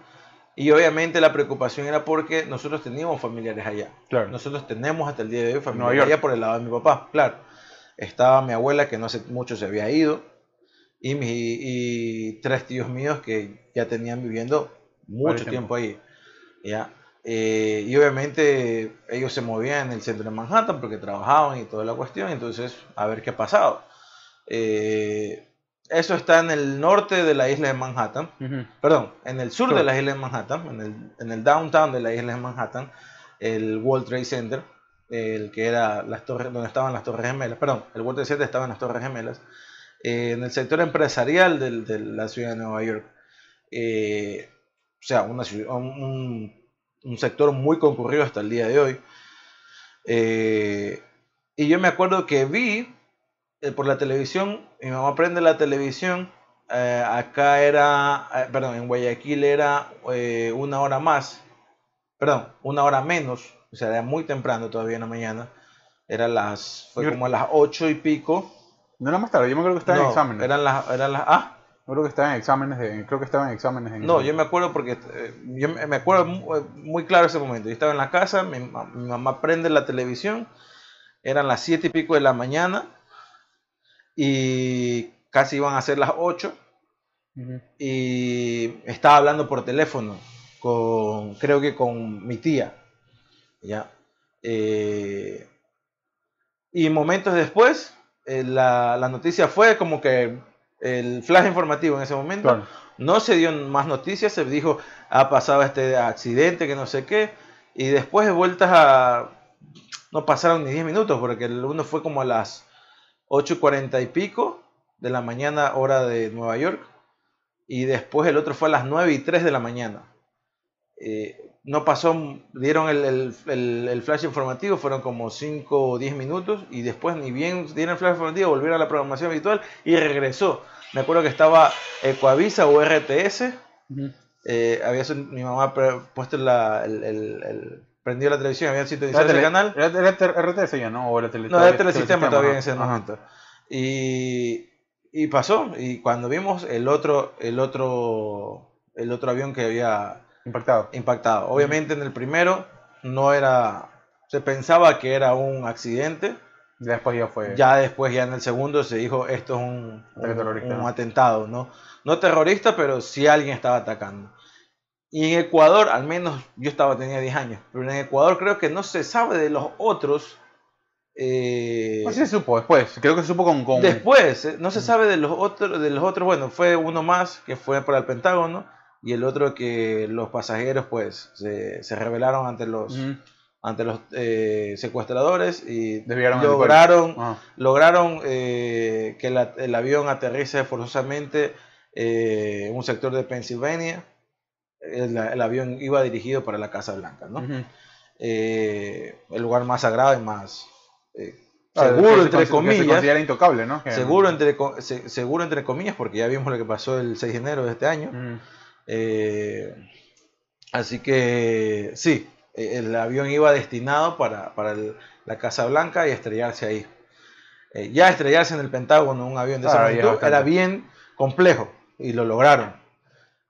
y obviamente la preocupación era porque nosotros teníamos familiares allá. Claro. Nosotros tenemos hasta el día de hoy familiares allá por el lado de mi papá, claro. Estaba mi abuela que no hace mucho se había ido y, mi, y tres tíos míos que ya tenían viviendo mucho tiempo. tiempo ahí. ¿ya? Eh, y obviamente ellos se movían en el centro de Manhattan porque trabajaban y toda la cuestión, entonces a ver qué ha pasado. Eh, eso está en el norte de la isla de Manhattan, perdón, en el sur Sur. de la isla de Manhattan, en el, en el downtown de la isla de Manhattan, el World Trade Center, el que era las torres, donde estaban las Torres Gemelas, perdón, el World Trade Center estaba en las Torres Gemelas, eh, en el sector empresarial del- de la ciudad de Nueva York. Eh, o sea, una un- un sector muy concurrido hasta el día de hoy. Eh, y yo me acuerdo que vi eh, por la televisión, mi mamá prende la televisión, eh, acá era, perdón, en Guayaquil era una hora más, perdón, una hora menos, o sea, era muy temprano todavía en la mañana, era las, fue como a las ocho y pico, No era más tarde, yo me acuerdo que estaba en no, exámenes. eran las, eran las, ah, Creo que estaba en exámenes de, creo que estaba en exámenes en No, yo me acuerdo porque eh, yo me acuerdo eh, muy, claro ese momento. Yo estaba en la casa, mi, ma- mi mamá prende la televisión, eran las siete y pico de la mañana y casi iban a ser las 8 Ujú. y estaba hablando por teléfono con, creo que con mi tía, ya. Eh, y momentos después, eh, la, la noticia fue como que el flash informativo en ese momento. Claro. No se dio más noticias, se dijo, ha pasado este accidente, que no sé qué, y después de vueltas a... No pasaron ni 10 minutos, porque el uno fue como a las 8.40 y pico de la mañana, hora de Nueva York, y después el otro fue a las 9 y 3 de la mañana. Eh, no pasó, dieron el, el- el- el flash informativo, fueron como 5 o 10 minutos, y después ni bien dieron el flash informativo, volvieron a la programación habitual y regresó. Me acuerdo que estaba Ecuavisa o RTS. Eh, había mi mamá puesto la, el, el, prendió la televisión, había sintonizado ese canal. ¿Era, RTS ya, no? ¿O era tele, no, era telesistema todavía en ese momento. Y, y pasó, y cuando vimos el otro, el otro, el otro avión que había impactado. impactado. Obviamente en el primero no era, se pensaba que era un accidente. Después ya fue. Ya después, ya en el segundo se dijo esto es un, un, atentado, ¿no? No terrorista, pero sí alguien estaba atacando. Y en Ecuador, al menos yo estaba, tenía 10 años, pero en Ecuador creo que no se sabe de los otros. Eh, no se supo después, creo que se supo con... Después, eh, no se sabe de los, otros, de los otros, bueno, fue uno más que fue para el Pentágono y el otro que los pasajeros pues se, se rebelaron ante los... ante los eh, secuestradores y lograron, ah. lograron eh, que el avión aterrice forzosamente en un sector de Pensilvania el, avión iba dirigido para la Casa Blanca, ¿no? Eh, el lugar más sagrado y más eh, ah, seguro, entre comillas. Se intocable, ¿no? Seguro entre, seguro, entre comillas, porque ya vimos lo que pasó el 6 de enero de este año. Eh, así que sí, el avión iba destinado para, la Casa Blanca y estrellarse ahí. ya estrellarse en el Pentágono un avión de esa magnitud era bien complejo y lo lograron.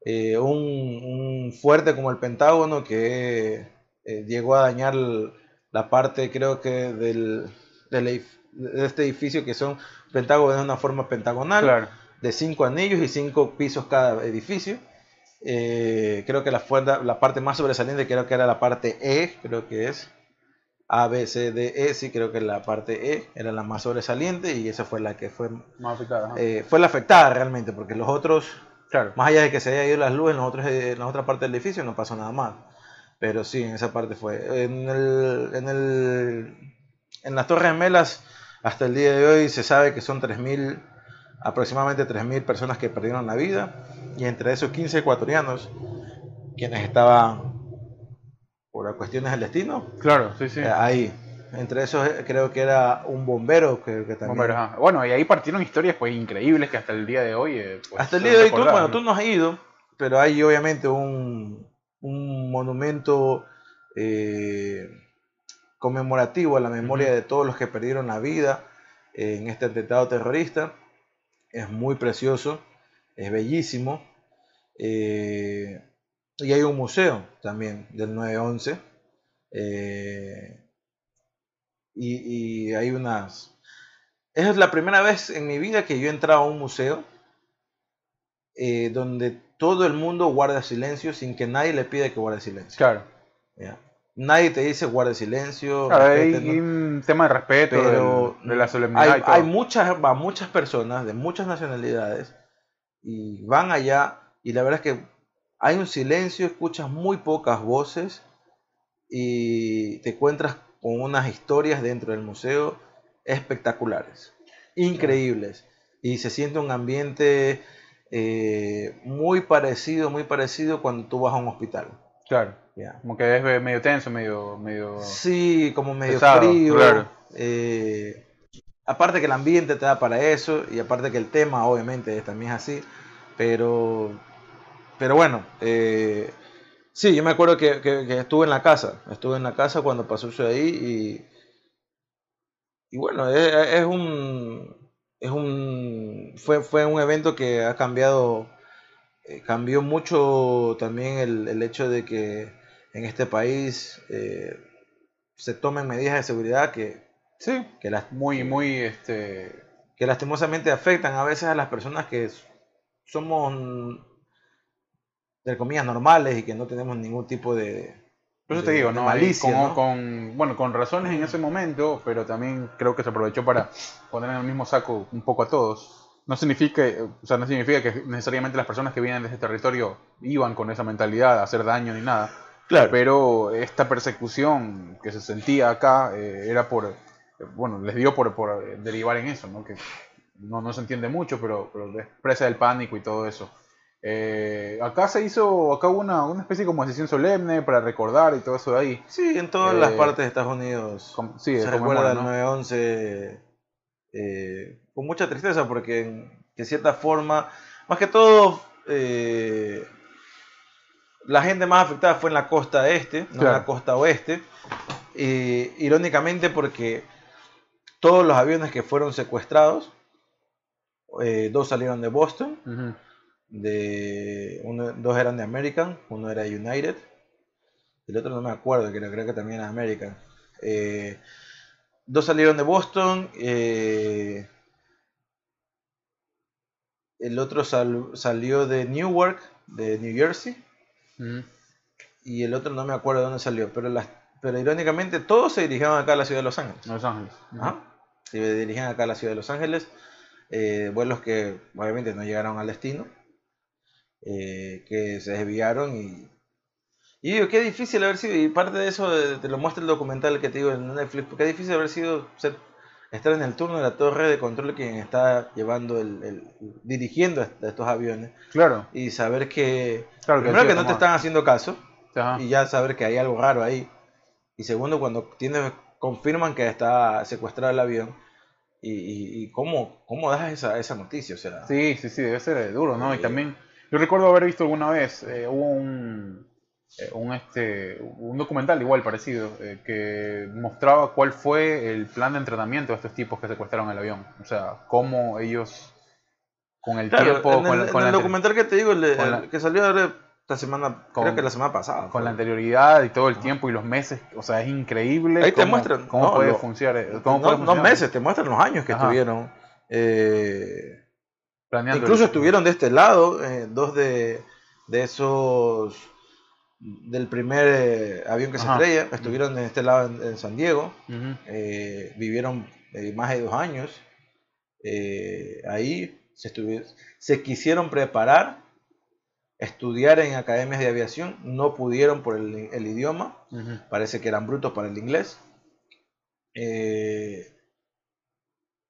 Eh, un, fuerte como el Pentágono que eh, llegó a dañar la parte, creo que, del, de este edificio que son Pentágono de una forma pentagonal, de cinco anillos y cinco pisos cada edificio. Eh, creo que la, la parte más sobresaliente creo que era la parte E, creo que es A, B, C, D, E, sí creo que la parte E era la más sobresaliente y esa fue la que fue más afectada. fue la afectada realmente, porque los otros más allá de que se haya ido las luces en, en la otra parte del edificio, no pasó nada más. Pero sí, en esa parte fue. En, el, en, el, en las Torres Gemelas, hasta el día de hoy se sabe que son 3.000, aproximadamente 3.000 personas que perdieron la vida. Y entre esos 15 ecuatorianos, quienes estaban por cuestiones del destino. Claro, sí, sí. Eh, ahí. Entre esos eh, creo que era un bombero que, también... bueno, y ahí partieron historias pues increíbles que hasta el día de hoy... Eh, pues, hasta el día de hoy, tú, bueno, tú no has ido, pero hay obviamente un, un monumento eh, conmemorativo a la memoria de todos los que perdieron la vida en este atentado terrorista. Es muy precioso, es bellísimo. y hay un museo también del 911. Eh, y, hay unas... Es la primera vez en mi vida que yo he entrado a un museo eh, donde todo el mundo guarda silencio sin que nadie le pida que guarde silencio. Claro. Nadie te dice guarde silencio. hay un tema de respeto, pero de, la solemnidad. Hay, muchas, muchas personas de muchas nacionalidades y van allá y la verdad es que hay un silencio, escuchas muy pocas voces y te encuentras con unas historias dentro del museo espectaculares, increíbles. Y se siente un ambiente eh, muy parecido, muy parecido cuando tú vas a un hospital. Claro. Como que es medio tenso, medio... medio sí, como medio frío. Claro. Eh, aparte que el ambiente te da para eso y aparte que el tema obviamente también es así. Pero, pero bueno, eh, Sí, yo me acuerdo que, estuve en la casa, estuve en la casa cuando pasó eso ahí y, y bueno, es, un, es un, fue, fue un evento que ha cambiado, eh, cambió mucho también el, hecho de que en este país eh, se tomen medidas de seguridad que, sí, que las, muy, muy, este... que lastimosamente afectan a veces a las personas que somos de comillas, normales y que no tenemos ningún tipo de... Por eso te digo, ¿no? Malicia, con, bueno, con razones en ese momento, pero también creo que se aprovechó para poner en el mismo saco un poco a todos. No significa, o sea, no significa que necesariamente las personas que vienen de ese territorio iban con esa mentalidad a hacer daño ni nada. Claro. Pero esta persecución que se sentía acá eh, era por, bueno, les dio por, por derivar en eso, ¿no? Que no, no se entiende mucho, pero, pero expresa el pánico y todo eso. Eh, acá se hizo, acá hubo una, una especie como de sesión solemne para recordar y todo eso de ahí. Sí, en todas las eh, partes de Estados Unidos sí, se recuerda el 9-11 eh, con mucha tristeza porque que de cierta forma, más que todo, eh, la gente más afectada fue en la costa este, no en la costa oeste. Y, irónicamente porque todos los aviones que fueron secuestrados, eh, dos salieron de Boston, de uno- dos eran de American, uno era United, el otro no me acuerdo, creo, creo que también era American. Eh, dos salieron de Boston, eh, el otro sal- salió de Newark, de New Jersey, Y el otro no me acuerdo de dónde salió, pero, las, pero irónicamente todos se dirigieron acá a la ciudad de Los Ángeles. Los Ángeles. Ajá. Se dirigían acá a la ciudad de Los Ángeles. eh, vuelos que obviamente no llegaron al destino. eh, que se desviaron y. Y digo, qué difícil haber sido. Y parte de eso te lo muestra el documental que te digo en Netflix. Porque es difícil haber sido ser- estar en el turno de la torre de control quien está llevando el, el- dirigiendo est- estos aviones. Claro. Y saber que. Claro que primero que no te están haciendo caso Ajá. y ya saber que hay algo raro ahí. Y segundo, cuando tienes, confirman que está secuestrado el avión. Y, y, y cómo, cómo das esa, esa noticia, o sea. Sí, sí, sí, debe ser duro, ¿no? Y también, yo recuerdo haber visto alguna vez, eh, hubo un, un, este, un documental igual parecido, eh, que mostraba cuál fue el plan de entrenamiento de estos tipos que secuestraron el avión. O sea, cómo ellos, con el Claro, tiempo, en con, el, la, con en el la- documental que te digo, el, con el la- que salió ahora esta semana, Con- creo que la semana pasada. con la anterioridad y todo el tiempo y los meses, o sea, es increíble Ahí te cómo, muestran, cómo no, puede lo- funcionar. eh, Cómo no, puede no funcionar meses, te muestran los años que Ajá. estuvieron. eh, planeando incluso estuvieron de este lado, eh, dos de, de esos del primer eh, avión que se estrella, estuvieron en este lado en, en San Diego, eh, vivieron eh, más de dos años ahí, se, se quisieron preparar, estudiar en academias de aviación, no pudieron por el, el idioma, parece que eran brutos para el inglés, de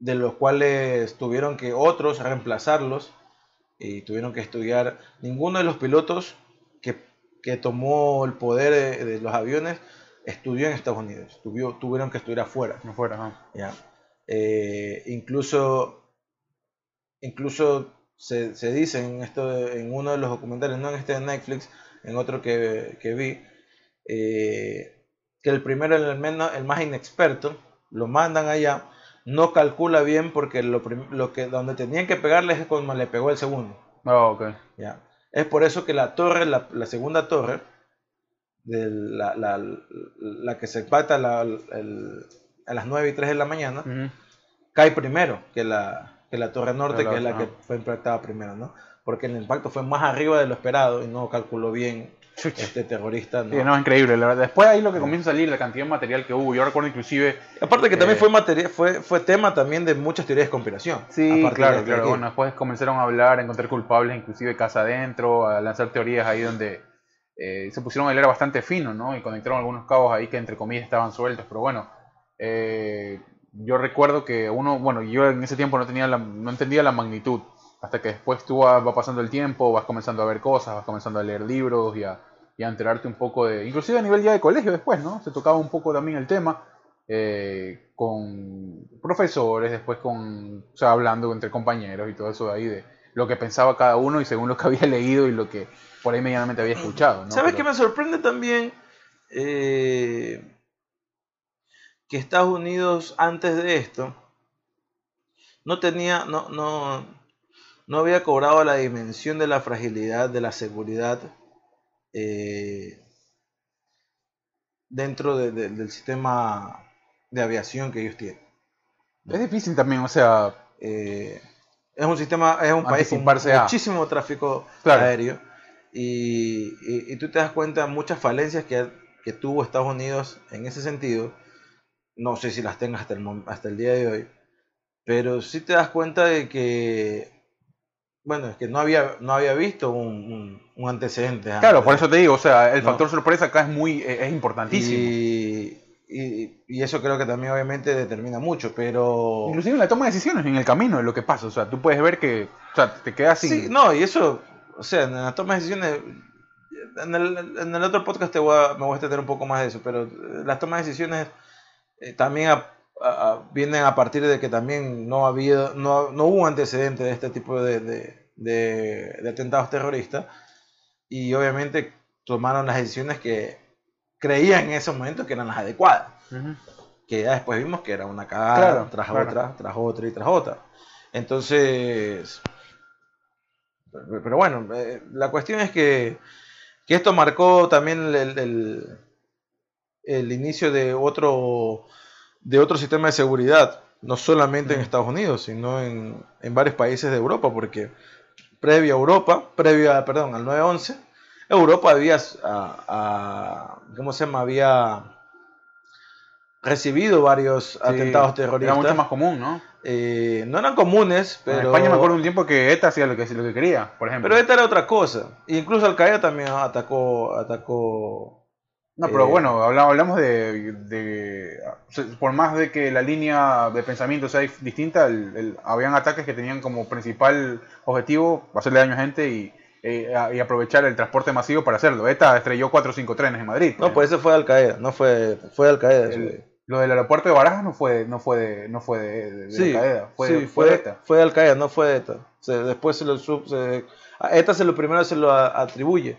los cuales tuvieron que otros reemplazarlos y tuvieron que estudiar. Ninguno de los pilotos que, que tomó el poder de, de los aviones estudió en Estados Unidos, tuvieron que estudiar afuera. No fuera, ajá. ¿ya? Eh, incluso incluso se, se dice en, esto, en uno de los documentales, no en este de Netflix, en otro que, que vi, eh, que el primero, el, menos, el más inexperto, lo mandan allá, no calcula bien porque lo, lo que donde tenían que pegarle es cuando le pegó el segundo. Ah, ok. ¿ya? Es por eso que la torre, la, la segunda torre, de la, la, la que se el- a las 9 y 3 de la mañana, cae primero que la, que la torre norte, Que es la que fue impactada primero, ¿no? Porque el impacto fue más arriba de lo esperado y no calculó bien Chucha. <laughs> este terrorista, ¿no? Sí, no, es increíble, la verdad. Después ahí lo que comienza a salir, la cantidad de material que hubo. Yo recuerdo inclusive... Aparte que también Eh, fue materia, fue, fue tema también de muchas teorías de conspiración. Sí, aparte claro, de claro. aquí. Bueno, después comenzaron a hablar, a encontrar culpables, inclusive casa adentro, a lanzar teorías ahí donde eh, se pusieron a hilar bastante fino, ¿no? Y conectaron algunos cabos ahí que entre comillas estaban sueltos. Pero bueno, eh, yo recuerdo que uno, bueno, yo en ese tiempo no, tenía la, no entendía la magnitud. Hasta que después tú va, va pasando el tiempo, vas comenzando a ver cosas, vas comenzando a leer libros y a, y a enterarte un poco de, inclusive a nivel ya de colegio después, ¿no? Se tocaba un poco también el tema eh, con profesores, después con, o sea, hablando entre compañeros y todo eso de ahí de lo que pensaba cada uno y según lo que <laughs> había leído y lo que por ahí medianamente había escuchado, ¿no? ¿Sabes Pero- qué me sorprende también? Eh, que Estados Unidos antes de esto no tenía, no, no, no había cobrado la dimensión de la fragilidad, de la seguridad eh, dentro de- de- del sistema de aviación que ellos tienen. Es difícil también, o sea, Eh, es un sistema, es un país con Anticiparse a. muchísimo tráfico Claro. aéreo y, y- y tú te das cuenta de muchas falencias que, que tuvo Estados Unidos en ese sentido. No sé si las tenga hasta el, hasta el día de hoy, pero sí te das cuenta de que, bueno, es que no había, no había visto un, un- un antecedente. claro, por eso te digo, o sea, el No. factor sorpresa acá es muy, eh, es importantísimo. y, y- y eso creo que también obviamente determina mucho, pero... Inclusive en la toma de decisiones, en el camino de lo que pasa, o sea, tú puedes ver que, o sea, te quedas sin... Sí, no, y eso, o sea, en la toma de decisiones, en el, en el otro podcast te voy a, me voy a extender un poco más de eso, pero las tomas de decisiones eh, también a- vienen a partir de que también no, había, no, no hubo antecedente de este tipo de, de, de, atentados terroristas y obviamente tomaron las decisiones que creían en ese momento que eran las adecuadas. Que ya después vimos que era una cagada tras otra, tras otra y tras otra. Entonces, pero bueno, eh, la cuestión es que, que esto marcó también el, el, el, inicio de otro, de otro sistema de seguridad, no solamente en Estados Unidos, sino en, en varios países de Europa, porque previo a Europa, previo a, perdón, al 9-11, Europa había, a, ¿cómo se llama? Había recibido varios atentados terroristas. Era mucho más común, ¿no? Eh, no eran comunes, pero... En España me acuerdo un tiempo que ETA hacía lo que, lo que quería, por ejemplo. Pero ETA era otra cosa. Incluso Al Qaeda también atacó... atacó no, pero eh, bueno, hablamos de, Por más de que la línea de pensamiento sea distinta, el, habían ataques que tenían como principal objetivo hacerle daño a gente y, eh, aprovechar el transporte masivo para hacerlo. ETA estrelló 4 o 5 trenes en Madrid. No, pues eso fue Al Qaeda, no fue, fue Al Qaeda. Lo del aeropuerto de Barajas no fue, no fue de, no fue de, sí, Al Qaeda, fue, sí, fue, de ETA. Fue de Al Qaeda, no fue de ETA. después se lo se, a ETA se lo primero se lo atribuye.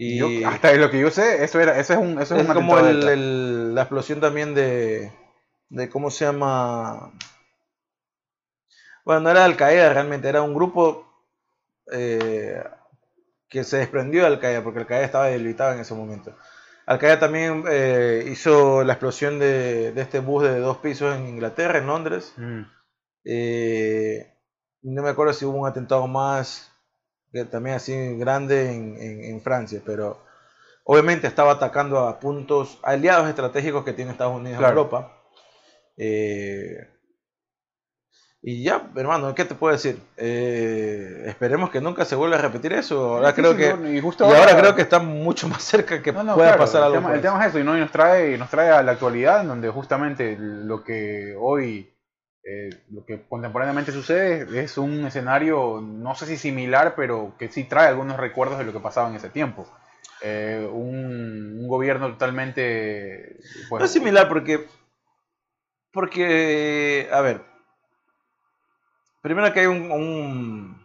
Y hasta lo que yo sé, eso era, eso es un, eso es, como el, la explosión también de, de cómo se llama. Bueno, no era Al Qaeda realmente, era un grupo eh, que se desprendió de Al Qaeda porque Al Qaeda estaba debilitado en ese momento. Al Qaeda también eh, hizo la explosión de, este bus de dos pisos en Inglaterra, en Londres. Mm. Eh, no me acuerdo si hubo un atentado más, que también así grande en, Francia, pero obviamente estaba atacando a puntos aliados estratégicos que tiene Estados Unidos en Europa. Eh, y ya, hermano, ¿qué te puedo decir? Eh, esperemos que nunca se vuelva a repetir eso. Ahora creo que y, justo ahora, creo que está mucho más cerca que pueda pasar algo. El tema, el tema, es eso y, ¿no? nos trae nos trae a la actualidad, en donde justamente lo que hoy eh, lo que contemporáneamente sucede es un escenario, no sé si similar, pero que sí trae algunos recuerdos de lo que pasaba en ese tiempo. Eh, un, gobierno totalmente... Pues, no es similar porque... Porque, a ver, primero que hay un,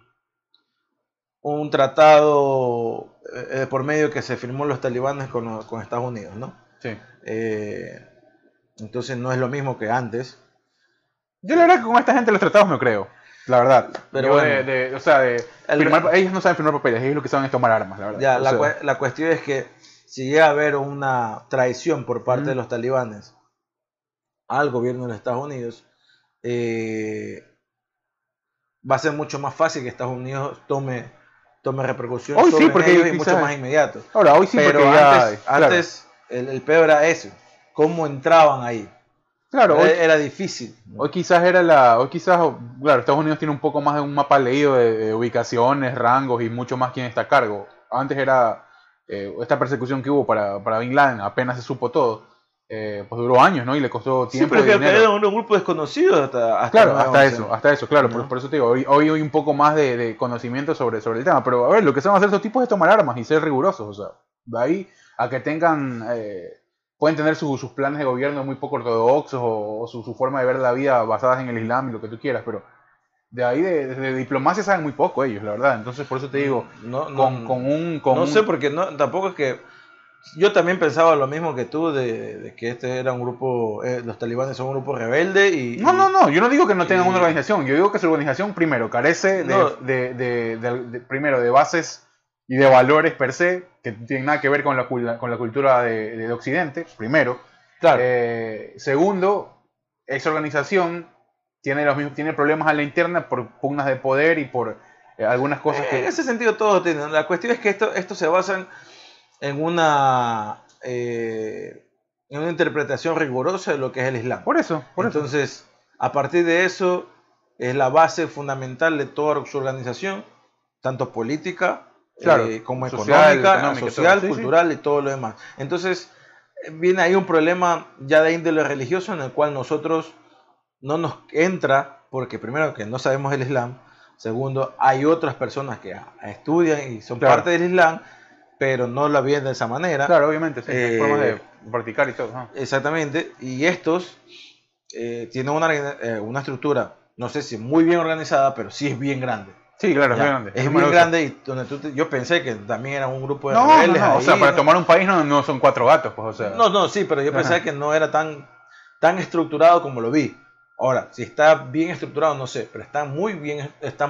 un, tratado eh, por medio que se firmó los talibanes con, con Estados Unidos, ¿no? Sí. entonces no es lo mismo que antes. Yo la verdad que con esta gente los tratados no creo. La verdad. Pero de, o sea, de ellos no saben firmar papeles, ellos lo que saben es tomar armas, la verdad. Ya, la, la, cuestión es que si llega a haber una traición por parte de los talibanes al gobierno de los Estados Unidos, eh, va a ser mucho más fácil que Estados Unidos tome, tome repercusión hoy sí, porque ellos y mucho más inmediato. Ahora, hoy sí, Pero antes, antes el, el peor era eso, cómo entraban ahí. Claro, hoy, era, difícil. Hoy quizás era la, hoy quizás, claro, Estados Unidos tiene un poco más de un mapa leído de, ubicaciones, rangos y mucho más quién está a cargo. Antes era eh, esta persecución que hubo para, para Bin Laden, apenas se supo todo. Eh, pues duró años, ¿no? Y le costó tiempo. Sí, pero que era un grupo desconocido hasta, hasta Claro, hasta eso, hasta eso, claro. Por, eso te digo, hoy, hoy hay un poco más de, conocimiento sobre, sobre el tema. Pero a ver, lo que se van a hacer estos tipos es tomar armas y ser rigurosos. O sea, de ahí a que tengan eh, pueden tener sus planes de gobierno muy poco ortodoxos o, su, forma de ver la vida basadas en el Islam y lo que tú quieras, pero de ahí de, diplomacia saben muy poco ellos, la verdad. Entonces, por eso te digo, no, con, un... no sé, porque no, tampoco es que... Yo también pensaba lo mismo que tú, de, que este era un grupo, eh, los talibanes son un grupo rebelde y... No, no, no, yo no digo que no tengan una organización, yo digo que su organización primero carece de, primero de bases y de valores per se, que no tienen nada que ver con la, con la cultura de, Occidente, primero. Claro. Eh, segundo, esa organización tiene, los mismos, tiene problemas a la interna por pugnas de poder y por eh, algunas cosas que... En ese sentido todos tienen. La cuestión es que esto, esto se basa en una, eh, en una interpretación rigurosa de lo que es el Islam. Por eso. Por Entonces, a partir de eso, es la base fundamental de toda su organización, tanto política Claro, eh, como económica, social, cultural y todo lo demás. Entonces, viene ahí un problema ya de índole religioso en el cual nosotros no nos entra, porque primero que no sabemos el Islam, segundo, hay otras personas que estudian y son parte del Islam, pero no la viven de esa manera. Claro, obviamente, sí, hay formas de eh, practicar y todo. Exactamente, y estos eh, tiene una, eh, una estructura, no sé si muy bien organizada, pero sí es bien grande. Sí, claro, es Ya, grande. Es numeroso. grande y donde tú te- yo pensé que también era un grupo de No, o sea, para tomar un país no, no son cuatro gatos, pues, o sea. No, no, sí, pero yo Ajá. pensaba que no era tan, tan estructurado como lo vi. Ahora, si está bien estructurado, no sé, pero está muy bien, está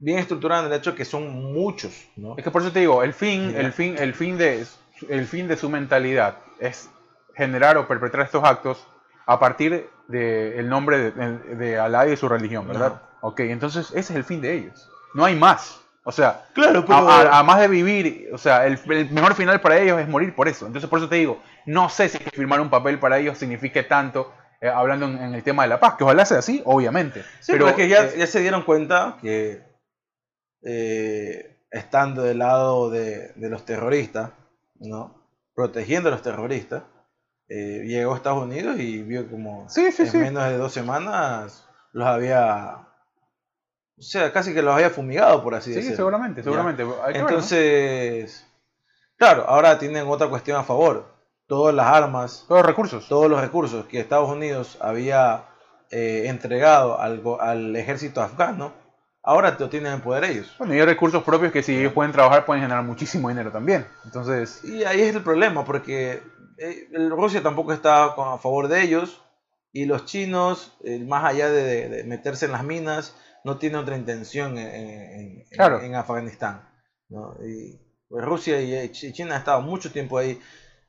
bien estructurado en el hecho que son muchos, ¿no? Es que por eso te digo, el fin, el fin, el fin de el fin de su mentalidad es generar o perpetrar estos actos a partir del nombre de, de Alá y de su religión, ¿verdad? Ok, entonces ese es el fin de ellos. No hay más. O sea, Claro, a, a- a más de vivir, o sea, el, el mejor final para ellos es morir por eso. Entonces, por eso te digo, no sé si firmar un papel para ellos signifique tanto, eh, hablando en, en el tema de la paz, que ojalá sea así, obviamente. Sí, pero es que ya, eh, ya se dieron cuenta que eh, estando del lado de, de los terroristas, ¿no? Protegiendo a los terroristas, llegó a Estados Unidos y vio como Sí, sí, en menos de dos semanas los había, o sea, casi que los había fumigado, por así sí, decirlo. seguramente, Ya. seguramente. Hay que ver, ¿no? Entonces, claro, ahora tienen otra cuestión a favor. Todas las armas, Todos los recursos. todos los recursos que Estados Unidos había eh, entregado al, al ejército afgano, ahora lo tienen en poder ellos. Bueno, y hay recursos propios que si ellos pueden trabajar pueden generar muchísimo dinero también. Entonces, Y ahí es el problema, porque eh, el- Rusia tampoco está a favor de ellos, y los chinos, eh, más allá de meterse en las minas, no tienen otra intención en, en- en- Claro. en Afganistán. ¿no? Y pues, Rusia y eh, Chi- China han estado mucho tiempo ahí,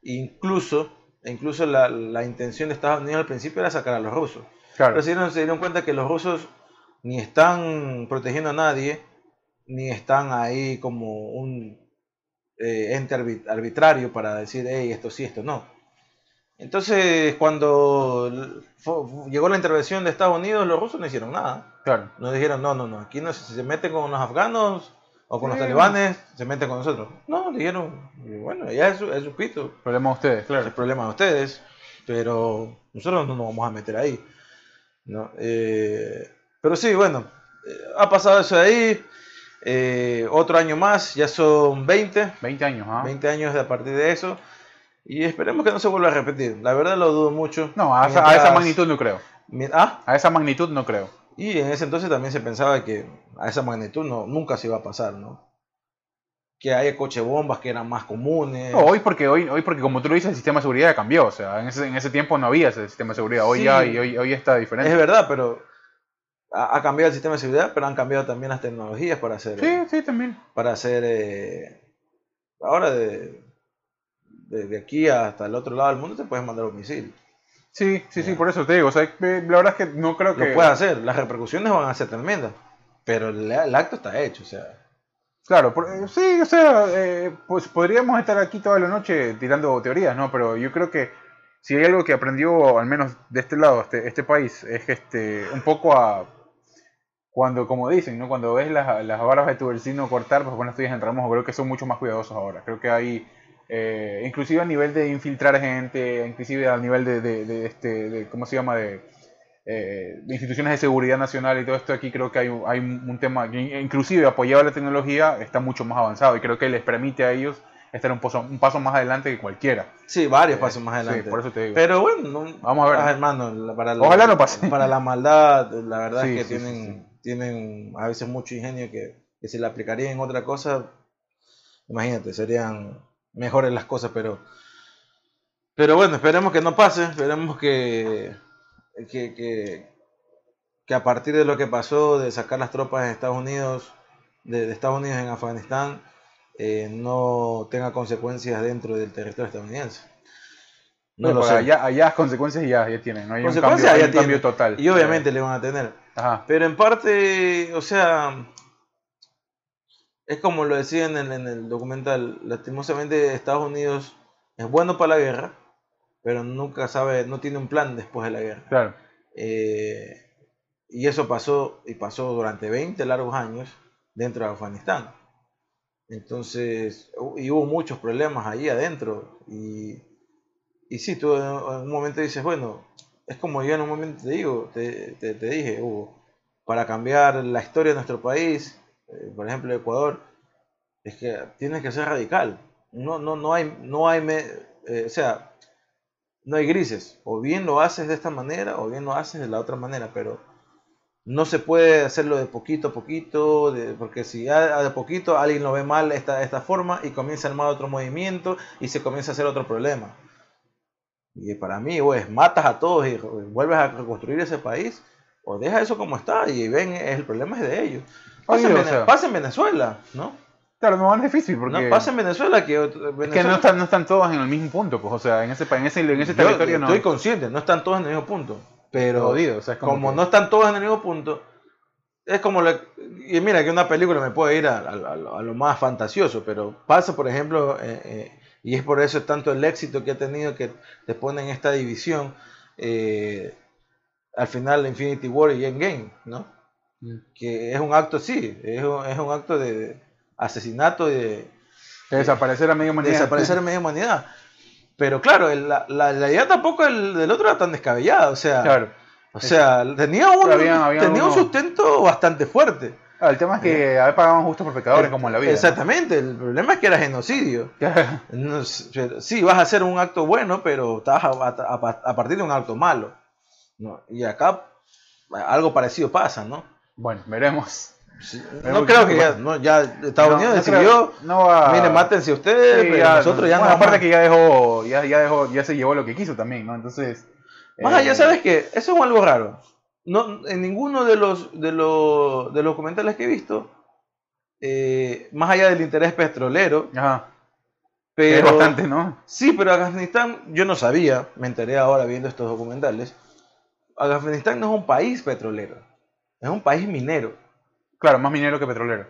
incluso, incluso la, la intención de Estados Unidos al principio era sacar a los rusos. claro. Pero se dieron, se dieron cuenta que los rusos ni están protegiendo a nadie, ni están ahí como un eh, ente arbi- arbitrario para decir, hey, esto sí, esto no. Entonces, cuando llegó la intervención de Estados Unidos, los rusos no hicieron nada. Claro. No dijeron, no, no, no, aquí no, si se meten con los afganos o con los talibanes, se meten con nosotros. No, dijeron, bueno, ya es su, es su pito, Problema de ustedes, es claro. el problema de ustedes, pero nosotros no nos vamos a meter ahí. ¿no? Eh, pero sí, bueno, eh, ha pasado eso de ahí. eh, otro año más, ya son 20, 20 años, ¿ah? 20 años de a partir de eso. Y esperemos que no se vuelva a repetir. La verdad lo dudo mucho. No, a esa, a esa Mientras- magnitud no creo. ah, A esa magnitud no creo. y en ese entonces también se pensaba que a esa magnitud no, nunca se iba a pasar, ¿no? Que haya coche bombas que eran más comunes. No, hoy porque hoy, hoy porque como tú lo dices, el sistema de seguridad ya cambió. O sea, en ese, en ese tiempo no había ese sistema de seguridad. Hoy Sí. ya y hoy, hoy está diferente. Es verdad, pero ha, ha cambiado el sistema de seguridad, pero han cambiado también las tecnologías para hacer, Sí, sí, también. para hacer eh, ahora de, de, de aquí hasta el otro lado del mundo te puedes mandar un misil. Sí, sí, sí, por eso te digo. O sea, la verdad es que no creo que. Lo puedes hacer, las repercusiones van a ser tremendas, pero el, el acto está hecho, o sea. Claro, por- eh, sí, o sea, eh, pues podríamos estar aquí toda la noche tirando teorías, ¿no? Pero yo creo que si hay algo que aprendió, al menos de este lado, este, este país, es que este, un poco a. Cuando, como dicen, ¿no? Cuando ves las, las barbas de tu vecino cortar, pues bueno, estudias en remojo, creo que son mucho más cuidadosos ahora. Creo que hay, eh, inclusive a nivel de infiltrar gente, inclusive a nivel de, de, de este, de, ¿cómo se llama? De, eh, de instituciones de seguridad nacional y todo esto aquí creo que hay, un- hay un tema inclusive apoyado a la tecnología está mucho más avanzado y creo que les permite a ellos estar un paso, un paso más adelante que cualquiera. Sí, varios Eh, pasos más adelante. Sí, por eso te digo. Pero bueno, no- Vamos a ver. ah, hermano, para la, Ojalá no pase. Para la maldad, la verdad Sí, es que sí, tienen, tienen a veces mucho ingenio que, que si la aplicarían en otra cosa, imagínate, serían mejores las cosas, pero pero bueno, esperemos que no pase, esperemos que, que, que, que a partir de lo que pasó, de sacar las tropas de Estados Unidos, de, de Estados Unidos en Afganistán, eh, no tenga consecuencias dentro del territorio estadounidense. No lo sé. allá, allá consecuencias ya, ya tienen, ¿no? Hay un cambio, Consecuencias hay un cambio tienen. total. Y obviamente le van a tener. Ajá. Pero en parte, o sea, es como lo decían en, en el documental, lastimosamente Estados Unidos es bueno para la guerra, pero nunca sabe, no tiene un plan después de la guerra. Claro. Eh, y eso pasó, y pasó durante 20 largos años dentro de Afganistán. Entonces, y hubo muchos problemas ahí adentro. Y, y sí, tú en en un momento dices, bueno, es como yo en un momento te digo, te, te- te dije, Hugo, para cambiar la historia de nuestro país, eh, por ejemplo Ecuador, es que tienes que ser radical. No, no, no hay, no hay, eh, o sea, no hay grises. O bien lo haces de esta manera o bien lo haces de la otra manera, pero no se puede hacerlo de poquito a poquito, porque si ya de poquito alguien lo ve mal esta, esta forma y comienza a armar otro movimiento y se comienza a hacer otro problema. Y para mí, pues, matas a todos y vuelves a reconstruir ese país, o deja eso como está y ven, el problema es de ellos. Pasa, en, Venezuela, ¿no? Claro, no es difícil porque... No pasa en Venezuela que... que no están, no están todos en el mismo punto, pues, o sea, en ese, en ese, en ese territorio no... Estoy consciente, no están todos en el mismo punto, pero o sea, como, no están todos en el mismo punto, es como... y mira que una película me puede ir a, lo más fantasioso, pero pasa, por ejemplo, eh, eh, y es por eso tanto el éxito que ha tenido que te ponen esta división, eh, al final Infinity War y Endgame, ¿no? Mm. Que es un acto, sí, es un, es un acto de asesinato y de, desaparecer a media humanidad. desaparecer a media humanidad. Pero claro, la, la, idea tampoco el, del otro era tan descabellada, o sea, o sea tenía, un, tenía un sustento bastante fuerte. Ah, el tema es que a veces pagaban justo por pecadores como en la vida. Exactamente, el problema es que era genocidio. <laughs> sí, vas a hacer un acto bueno, pero estás a, partir de un acto malo. Y acá algo parecido pasa, ¿no? Bueno, veremos. no creo que ya, no, ya Estados Unidos decidió, no va... mire, mátense ustedes, pero nosotros ya no. Aparte que ya dejó, ya, ya dejó, ya se llevó lo que quiso también, ¿no? Entonces. Más allá, eh, ¿sabes qué? Eso es algo raro. No, en ninguno de los, de los, de los documentales que he visto, eh, más allá del interés petrolero, Ajá. Pero, es bastante, ¿no? Sí, pero Afganistán, yo no sabía, me enteré ahora viendo estos documentales. Afganistán no es un país petrolero, es un país minero. Claro, más minero que petrolero.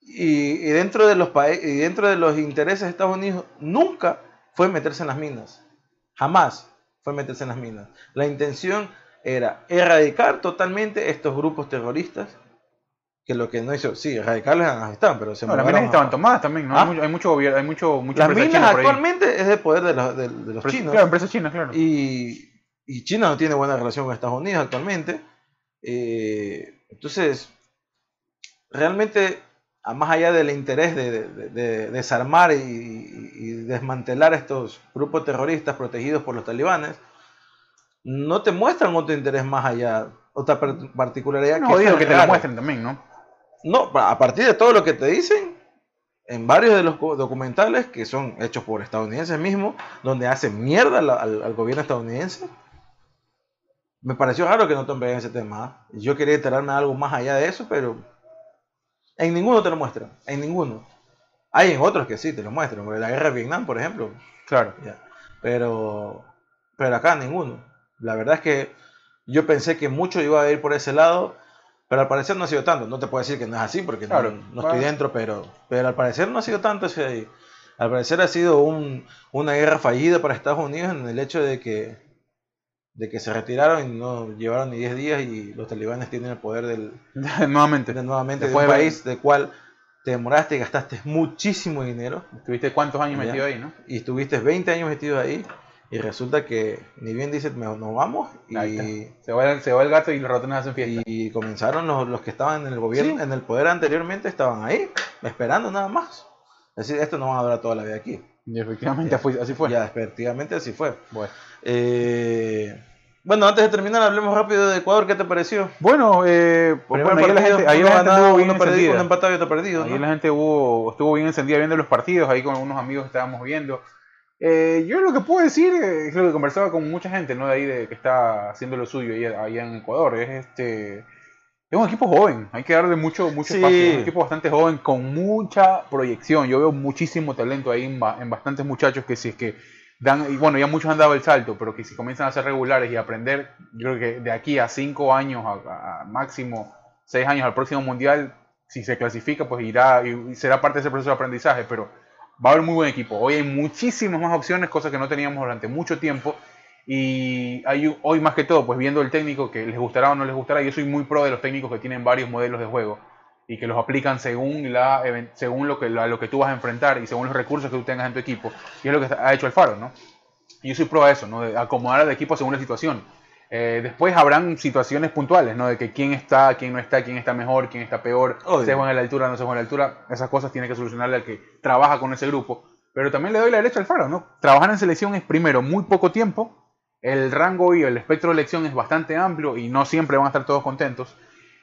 Y, dentro, de los y dentro de los intereses de Estados Unidos nunca fue meterse en las minas. Jamás fue meterse en las minas. La intención era erradicar totalmente estos grupos terroristas. Que lo que no hizo, sí, erradicarlos en Afganistán, pero se no, Las minas estaban tomadas también, ¿no? ¿Ah? Hay mucho gobierno, hay mucho, mucho Las minas actualmente es de poder de los, de, los chinos. Claro, empresas chinas, claro. Y, y China no tiene buena relación con Estados Unidos actualmente. Eh, entonces, realmente, a más allá del interés de, desarmar y, desmantelar estos grupos terroristas protegidos por los talibanes, no te muestran otro interés más allá, otra particularidad. No, que digo que te lo muestren también, ¿no? No, a partir de todo lo que te dicen, en varios de los documentales que son hechos por estadounidenses mismos, donde hacen mierda al gobierno estadounidense, me pareció raro que no te en ese tema. Yo quería enterarme algo más allá de eso, pero en ninguno te lo muestran. En ninguno. Hay en otros que sí te lo muestran. La guerra de Vietnam, por ejemplo. Claro. Pero, pero acá ninguno. La verdad es que yo pensé que mucho iba a ir por ese lado, pero al parecer no ha sido tanto. No te puedo decir que no es así porque no, estoy dentro, pero, pero al parecer no ha sido tanto ese ahí. Al parecer ha sido una guerra fallida para Estados Unidos en el hecho de que de que se retiraron y no llevaron ni 10 días y los talibanes tienen el poder del <laughs> nuevamente, de, nuevamente de un país del cual te demoraste y gastaste muchísimo dinero. ¿Estuviste cuántos años metido ahí, no? Y estuviste 20 años metido ahí y resulta que ni bien dices nos vamos y se va, el, se va el gato y los ratones hacen fiesta. Y comenzaron los, los que estaban en el gobierno, en el poder anteriormente, estaban ahí, esperando nada más. Es decir, esto no va a durar toda la vida aquí. Y efectivamente así fue. Ya, efectivamente así fue. Bueno. Eh, bueno, antes de terminar, hablemos rápido de Ecuador. ¿Qué te pareció? Bueno, eh, ahí la gente, ahí la gente estuvo bien encendida. Un empatado y otro perdido. Ahí la gente estuvo bien encendida viendo los partidos, ahí con algunos amigos estábamos viendo. Eh, yo lo que puedo decir es lo que conversaba con mucha gente, ¿no? De ahí de que está haciendo lo suyo ahí, en Ecuador. Es este. Es un equipo joven, hay que darle mucho, mucho espacio. Es un equipo bastante joven con mucha proyección. Yo veo muchísimo talento ahí en, en bastantes muchachos que si es que y bueno, ya muchos han dado el salto, pero que si comienzan a ser regulares y aprender, yo creo que de aquí a cinco años, a, máximo seis años al próximo mundial, si se clasifica, pues irá y será parte de ese proceso de aprendizaje, pero va a haber muy buen equipo. Hoy hay muchísimas más opciones, cosas que no teníamos durante mucho tiempo. Y hay, hoy más que todo, pues viendo el técnico que les gustará o no les gustará, yo soy muy pro de los técnicos que tienen varios modelos de juego y que los aplican según, la, según lo, que, lo que tú vas a enfrentar y según los recursos que tú tengas en tu equipo. Y es lo que ha hecho el Faro, ¿no? Y yo soy pro a eso, ¿no? De acomodar al equipo según la situación. Eh, después habrán situaciones puntuales, ¿no? De que quién está, quién no está, quién está mejor, quién está peor, se juega en la altura, no se juega en la altura. Esas cosas tiene que solucionarle al que trabaja con ese grupo. Pero también le doy la derecha al Faro, ¿no? Trabajar en selección es primero muy poco tiempo el rango y el espectro de elección es bastante amplio y no siempre van a estar todos contentos.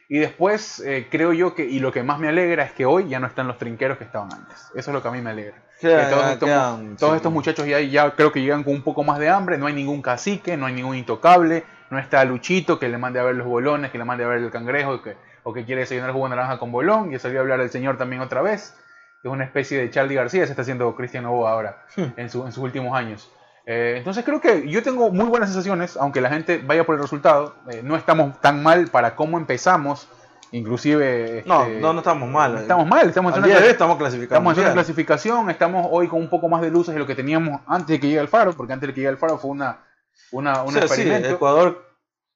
Y después eh, creo yo que, y lo que más me alegra es que hoy ya no están los trinqueros que estaban antes. Eso es lo que a mí me alegra. Que todos, estos, todos estos, muchachos ya, ya creo que llegan con un poco más de hambre, no hay ningún cacique, no hay ningún intocable, no está Luchito que le mande a ver los bolones, que le mande a ver el cangrejo, que, o que quiere desayunar jugo de naranja con bolón, y salió a hablar el señor también otra vez, es una especie de Charlie García, se está haciendo Cristian Novoa ahora, hmm. en, en sus últimos años. Eh, entonces creo que yo tengo muy buenas sensaciones, aunque la gente vaya por el resultado. Eh, no estamos tan mal para cómo empezamos. Inclusive... no, este, no, no estamos mal. estamos mal. Estamos en, una, estamos estamos en una clasificación. Estamos hoy con un poco más de luces de lo que teníamos antes de que llegue el faro, porque antes de que llegue el faro fue una, una, un experimento. Ecuador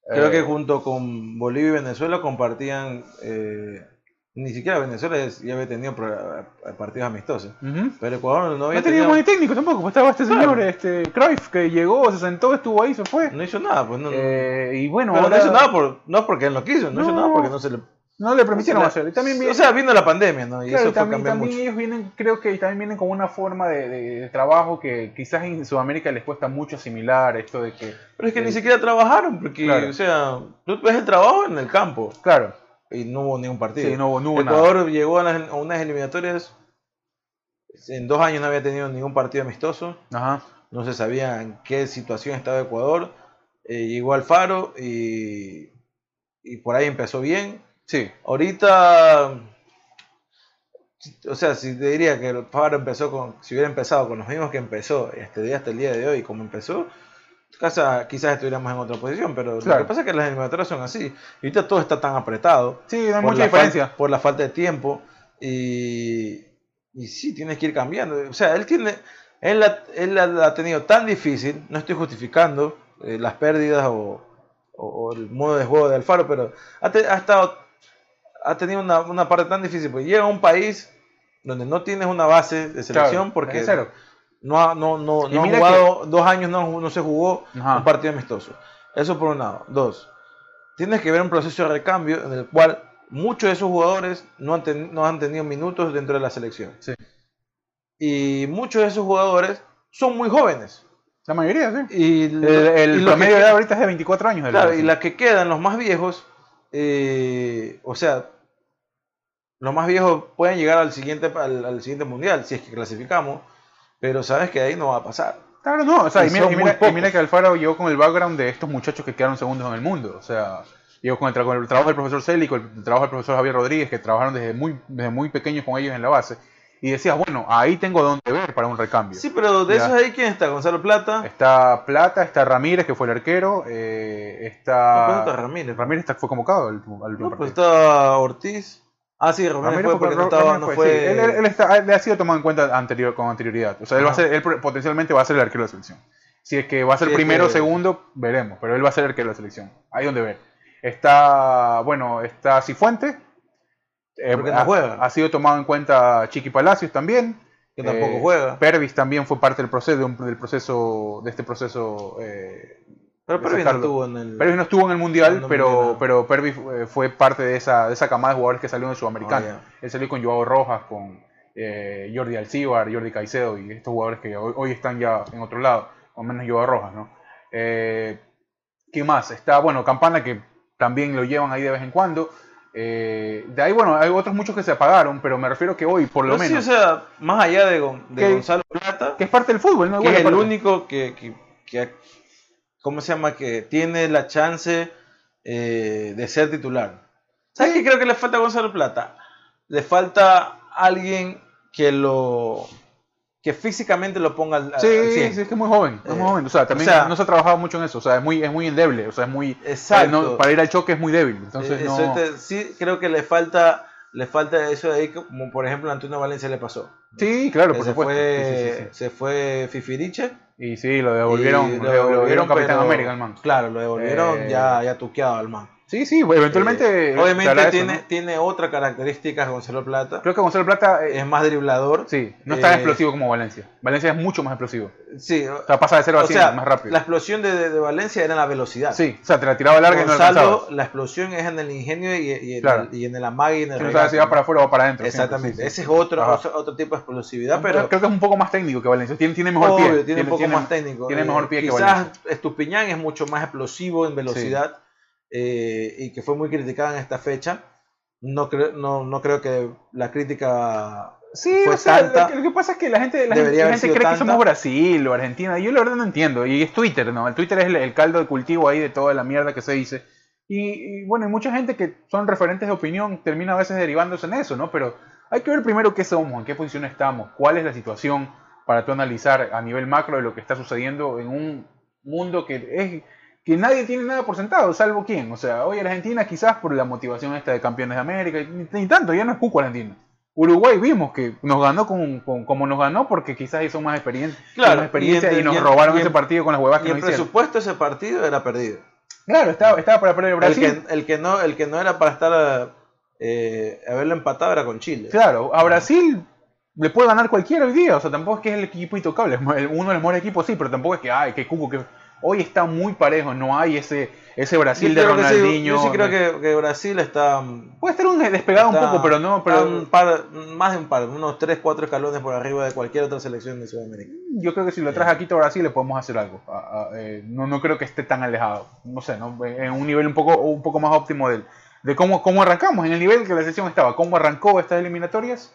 creo que eh, junto con Bolivia y Venezuela compartían ni siquiera Venezuela ya había tenido partidos amistosos. Pero Ecuador no había No teníamos ni técnico tampoco, pues estaba este señor, este Cruyff, que llegó, se sentó, estuvo ahí, se fue. No hizo nada, pues no. Eh, y bueno, no hizo nada por, no porque él no quiso, no, hizo nada porque no se le no le permitieron hacer. Y también o sea, vino la pandemia, ¿no? Y eso también, también ellos vienen, creo que también vienen con una forma de, de, trabajo que quizás en Sudamérica les cuesta mucho asimilar esto de que... Pero es que ni siquiera trabajaron, porque, o sea, tú ves el trabajo en el campo. Claro y no hubo ningún partido. Sí, no hubo, Ecuador llegó a, unas eliminatorias, en dos años no había tenido ningún partido amistoso, Ajá. no se sabía en qué situación estaba Ecuador, eh, llegó al Faro y, y por ahí empezó bien. Sí. Ahorita, o sea, si te diría que el Faro empezó con, si hubiera empezado con los mismos que empezó este día hasta el día de hoy, como empezó, casa quizás estuviéramos en otra posición, pero lo que pasa es que las eliminatorias son así. Y ahorita todo está tan apretado. Sí, no hay mucha diferencia. por la falta de tiempo. Y, y sí, tienes que ir cambiando. O sea, él tiene. Él la, él la, ha tenido tan difícil, no estoy justificando eh, las pérdidas o, o, el modo de juego de Alfaro, pero ha, ha estado, ha tenido una, una, parte tan difícil, porque llega a un país donde no tienes una base de selección, porque. No no, no, no ha jugado, dos años no, no se jugó un partido amistoso. Eso por un lado. Dos, tienes que ver un proceso de recambio en el cual muchos de esos jugadores no han, no han tenido minutos dentro de la selección. Sí. Y muchos de esos jugadores son muy jóvenes. La mayoría, sí. Y el, promedio de ahorita es de 24 años. Claro, y las que quedan, los más viejos, eh, o sea, los más viejos pueden llegar al siguiente, al siguiente mundial, si es que clasificamos pero sabes que ahí no va a pasar. Claro, no, o sea, y, mira, que Alfaro llegó con el background de estos muchachos que quedaron segundos en el mundo, o sea, llegó con el, trabajo del profesor Célico, el, trabajo del profesor Javier Rodríguez, que trabajaron desde muy, desde muy pequeños con ellos en la base, y decías, bueno, ahí tengo donde ver para un recambio. Sí, pero de esos ahí, ¿quién está? ¿Gonzalo Plata? Está Plata, está Ramírez, que fue el arquero, eh, está... está Ramírez? Ramírez fue convocado al, al no, pues está Ortiz. Ah, sí, Romero, fue porque no, estaba, no fue... Él, está, él, ha sido tomado en cuenta anterior, con anterioridad. O sea, él, va a ser, él potencialmente va a ser el arquero de la selección. Si es que va a ser primero o segundo, veremos. Pero él va a ser el arquero de la selección. Ahí donde ver. Está, bueno, está Cifuente. Eh, no ha, juega. ha sido tomado en cuenta Chiqui Palacios también. Que tampoco eh, juega. Pervis también fue parte del proceso, del proceso, de este proceso eh, pero Pervis no estuvo en el. Pervis no estuvo en el mundial, pero, pero Pervis eh, fue parte de esa, de esa camada de jugadores que salió en el sudamericano. Oh, Él salió con Joao Rojas, con eh, Jordi Alcibar, Jordi Caicedo y estos jugadores que hoy, están ya en otro lado, o menos Joao Rojas, ¿no? Eh, ¿Qué más? Está, bueno, Campana que también lo llevan ahí de vez en cuando. de ahí, bueno, hay otros muchos que se apagaron, pero me refiero que hoy, por lo menos. Sí, o sea, más allá de, Gonzalo Plata. Que es parte del fútbol, ¿no? Que es el único que, que, que, ¿cómo se llama? Que tiene la chance eh, de ser titular. ¿Sabes qué creo que le falta a Gonzalo Plata? Le falta alguien que lo que físicamente lo ponga al, sí, sí, es que es muy joven, es muy joven. O sea, también no se ha trabajado mucho en eso. O sea, es muy, es muy endeble. O sea, es muy. Exacto. Para, ir al choque es muy débil. Entonces, no... sí, creo que le falta, le falta eso de ahí, como por ejemplo a Antonio Valencia le pasó. Sí, claro, por se supuesto. Fue, se fue Fifiriche y sí, lo devolvieron, lo devolvieron, Capitán América al man. Claro, lo devolvieron ya, ya tuqueado al man. Sí, sí, pues, eventualmente. Eh, obviamente tiene, tiene otra característica Gonzalo Plata. Creo que Gonzalo Plata eh, es más driblador. Sí, no es tan eh, explosivo como Valencia. Valencia es mucho más explosivo. Sí, o sea, pasa de 0 a 100 más rápido. La explosión de, de, Valencia era en la velocidad. Sí, o sea, te la tiraba larga Gonzalo, y no la explosión es en el ingenio y, y, en, el, y en el amague y en el. Si no sabes si va para afuera o para adentro. Exactamente. Ese es otro, otro, tipo de explosividad. pero creo que es un poco más técnico que Valencia. Tiene, tiene mejor pie. Tiene, un poco poco más técnico. Tiene mejor pie que Quizás Estupiñán es mucho más explosivo en velocidad eh, y que fue muy criticada en esta fecha. No, creo, no, no creo que la crítica Sí, o sea, lo, que, pasa es que la gente, la gente, cree que somos Brasil o Argentina. Yo la verdad no entiendo. Y es Twitter, ¿no? El Twitter es el, caldo de cultivo ahí de toda la mierda que se dice. Y, bueno, hay mucha gente que son referentes de opinión termina a veces derivándose en eso, ¿no? Pero hay que ver primero qué somos, en qué posición estamos, cuál es la situación para tú analizar a nivel macro de lo que está sucediendo en un mundo que es que nadie tiene nada por sentado, salvo quién. O sea, hoy Argentina quizás por la motivación esta de campeones de América, ni, tanto, ya no es Cuco Argentina. Uruguay vimos que nos ganó con, como nos ganó porque quizás hizo más experiencia, claro, experiencia y, nos robaron ese partido con las huevas que y el presupuesto ese partido era perdido. Claro, estaba, estaba para perder Brasil. El que, el que, no, el que no era para estar eh, haberlo empatado era con Chile. Claro, a Brasil le puede ganar cualquiera hoy día, o sea, tampoco es que es el equipo intocable, uno de los mejores equipos sí, pero tampoco es que, ay, que cuco, que hoy está muy parejo, no hay ese ese Brasil de Ronaldinho. yo sí creo que, Brasil está. Puede estar un despegado un poco, pero no. Pero... Un par, más de un par, unos 3, 4 escalones por arriba de cualquier otra selección de Sudamérica. Yo creo que si lo traes aquí a Brasil le podemos hacer algo. Eh, no, no creo que esté tan alejado. No sé, ¿no? en un nivel un poco, un poco más óptimo de, de cómo, cómo arrancamos, en el nivel que la selección estaba. ¿Cómo arrancó estas eliminatorias?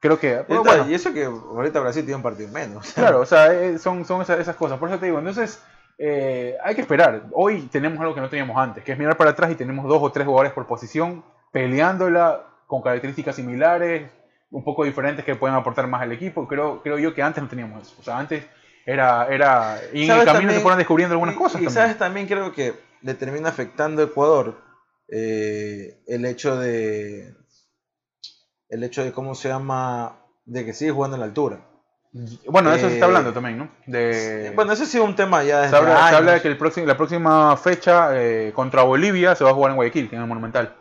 Creo que. bueno, y eso que ahorita Brasil tiene un partido menos. <laughs> Claro, o sea, eh, son, son esas, esas cosas. Por eso te digo, entonces eh, hay que esperar. Hoy tenemos algo que no teníamos antes, que es mirar para atrás y tenemos dos o tres jugadores por posición peleándola con características similares, un poco diferentes que pueden aportar más al equipo. Creo, creo yo que antes no teníamos eso. O sea, antes era... era y en el camino se fueron descubriendo algunas cosas. Y, también. sabes, también creo que le termina afectando a Ecuador eh, el hecho de... El hecho de cómo se llama... De que sigue jugando en la altura. Bueno, eso se está hablando también, ¿no? De... Bueno, ese sí es un tema ya. se, habla, de que el próximo, la próxima fecha eh, contra Bolivia se va a jugar en Guayaquil, en el Monumental.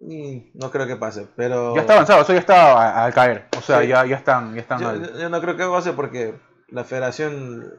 no creo que pase, pero. Ya está avanzado, eso ya está al caer. O sea, ya, ya están. Ya están yo, no creo que pase porque la federación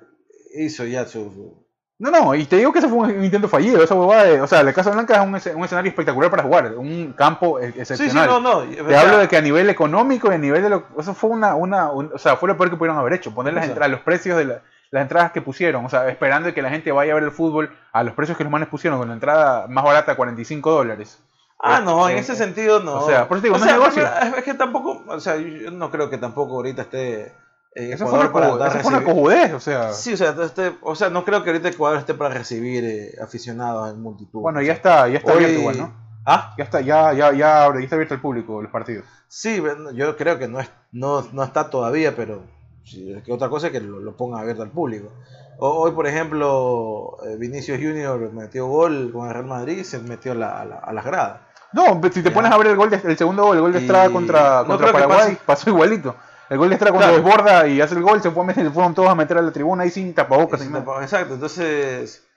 hizo ya su, no, no, y te digo que ese fue un intento fallido. Esa huevada o sea, la Casa Blanca es un, escenario espectacular para jugar, un campo excepcional. Sí, sí, no, no. Te hablo de que a nivel económico y a nivel de lo. Eso fue una. una o sea, fue lo peor que pudieron haber hecho. Poner las entradas, los precios de las entradas que pusieron. O sea, esperando que la gente vaya a ver el fútbol a los precios que los manes pusieron, con la entrada más barata, 45 dólares. Ah, no, en ese sentido no. O sea, por eso digo, no es negocio. Es que tampoco. O sea, yo no creo que tampoco ahorita esté eh, eso, fue una, para cojudez, o sea. Sí, o sea, este, o sea, no creo que ahorita Ecuador esté para recibir eh, aficionados en multitud. Bueno, ya está, ya está abierto igual, ¿no? Ah, ya está, ya, ya, ya, está abierto el público, los partidos. Sí, yo creo que no, es, no, no está todavía, pero es que otra cosa es que lo, lo pongan abierto al público. Hoy, por ejemplo, eh, Vinicius Junior metió gol con el Real Madrid y se metió a, la, a, las gradas. No, si te pones a ver el gol de, el segundo gol, el gol de Estrada contra, contra Paraguay, pasó igualito. El gol de Estrada cuando desborda y hace el gol, se, fue meter, se fueron todos a meter a la tribuna ahí sin tapabocas. exacto, entonces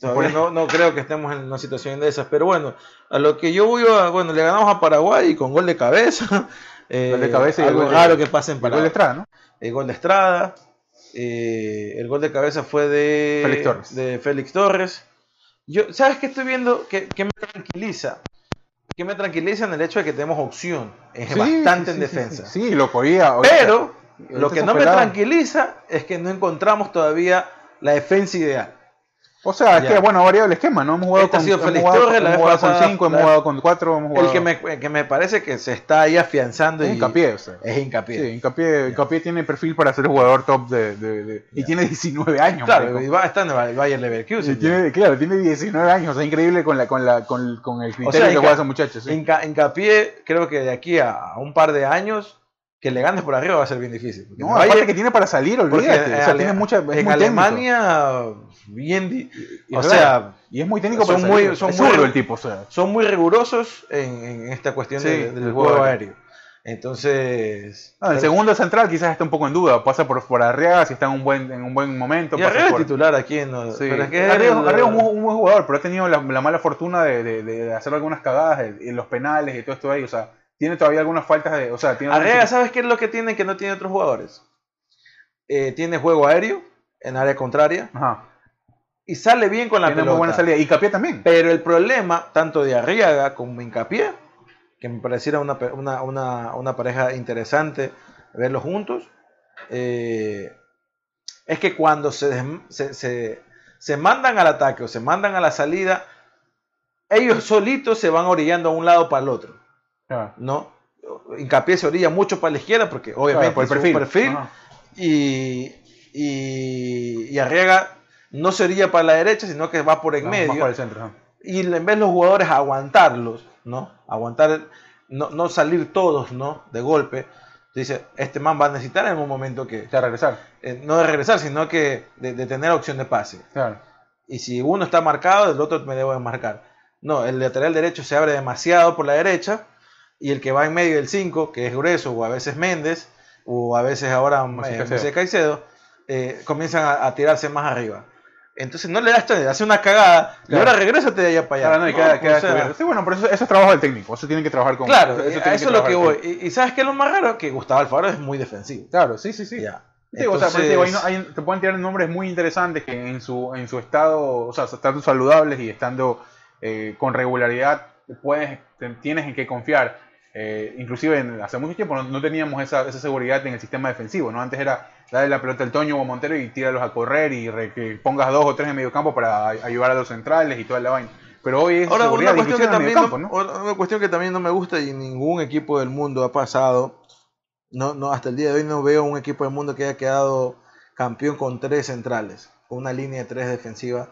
todavía no, no, creo que estemos en una situación de esas. Pero bueno, a lo que yo voy a. Bueno, le ganamos a Paraguay con gol de cabeza. <laughs> Eh, gol de cabeza y algo raro que pasa en Paraguay. El gol de Estrada, ¿no? El gol de Estrada. Eh, el gol de cabeza fue de Félix Torres. De Félix Torres. Yo, ¿Sabes qué estoy viendo? Que, que me tranquiliza que me tranquiliza en el hecho de que tenemos opción. Es bastante en defensa. Sí, lo podía. Pero lo que no me tranquiliza es que no encontramos todavía la defensa ideal. O sea, es que bueno, ha variado el esquema, ¿no? Hemos jugado este con, hemos jugado, hemos jugado con 5, hemos jugado con 4, hemos jugado... El que me, que me parece que se está ahí afianzando es y hincapié, o sea. es hincapié. Sí, hincapié, hincapié tiene perfil para ser jugador top de... de, de y tiene 19 años. Claro, y va, está en el Bayern Leverkusen. Tiene, claro, tiene 19 años, o sea, increíble con, la, con, la, con, con el criterio o sea, que juega ese muchacho. Sí. Hincapié, creo que de aquí a un par de años que le ganes por arriba va a ser bien difícil. No, aparte que tiene para salir, olvídate. O sea, tiene mucha, es en Alemania, bien. o sea, y es muy técnico, son muy, son muy, el tipo. O sea. Son muy rigurosos en, en esta cuestión del juego aéreo. Entonces. el segundo central quizás está un poco en duda. Pasa por, por Arriaga si está en un buen, en un buen momento. Y Arriaga es titular aquí. No, sí. pero es que Arriaga, es un, buen jugador, pero ha tenido la, mala fortuna de, de, de, hacer algunas cagadas en los penales y todo esto ahí. O sea, tiene todavía algunas faltas de. O sea, tiene Arrega, ¿sabes qué es lo que tiene que no tiene otros jugadores? Eh, tiene juego aéreo en área contraria. Ajá. Y sale bien con la tiene Muy buena salida. Y Capié también. Pero el problema, tanto de Arriaga como Incapié, que me pareciera una, una, una, una pareja interesante verlos juntos, eh, es que cuando se, se, se- se mandan al ataque o se mandan a la salida, ellos solitos se van orillando a un lado para el otro, Claro. ¿no? Hincapié se orilla mucho para la izquierda porque obviamente Claro, por el perfil. perfil y, y, y Arriaga no se orilla para la derecha, sino que va por en No, medio para el centro. y en vez los jugadores aguantarlos, ¿no? Aguantar, no, no salir todos, ¿no? De golpe. Dice, este man va a necesitar en un momento que, Ya regresar. eh, no de regresar, sino que de, de tener opción de pase. Claro. Y si uno está marcado, el otro me debo de marcar. No, el lateral derecho se abre demasiado por la derecha y el que va en medio del 5, que es grueso, o a veces Méndez, o a veces ahora Moisés eh, Caicedo. Eh, comienzan a, a tirarse más arriba. Entonces no le das chance, hace una cagada y ahora regrésate de allá para allá. Claro, no, y queda, o queda sea. Sí, bueno, pero eso, eso es trabajo del técnico. Eso tiene que trabajar con. Claro, eso a tiene eso es lo que voy. Y, y ¿sabes qué es lo más raro? Que Gustavo Alfaro es muy defensivo. Claro, sí, sí, sí. Ya. O sea, digo, no- hay- te pueden tirar nombres muy interesantes que en su, en su estado, o sea, estando saludables y estando eh, con regularidad, puedes, tienes en qué confiar. Eh, inclusive en- hace mucho tiempo no, no teníamos esa, esa seguridad en el sistema defensivo, ¿no? Antes era darle la pelota al Toño o a Montero y tíralos a correr y re- que pongas dos o tres en medio campo para ay- ayudar a los centrales y toda la vaina. Pero hoy es Ahora, seguridad una cuestión, que también campo, no, ¿no? una cuestión que también no me gusta y ningún equipo del mundo ha pasado. No, no, hasta el día de hoy no veo un equipo del mundo que haya quedado campeón con tres centrales, con una línea de tres defensiva.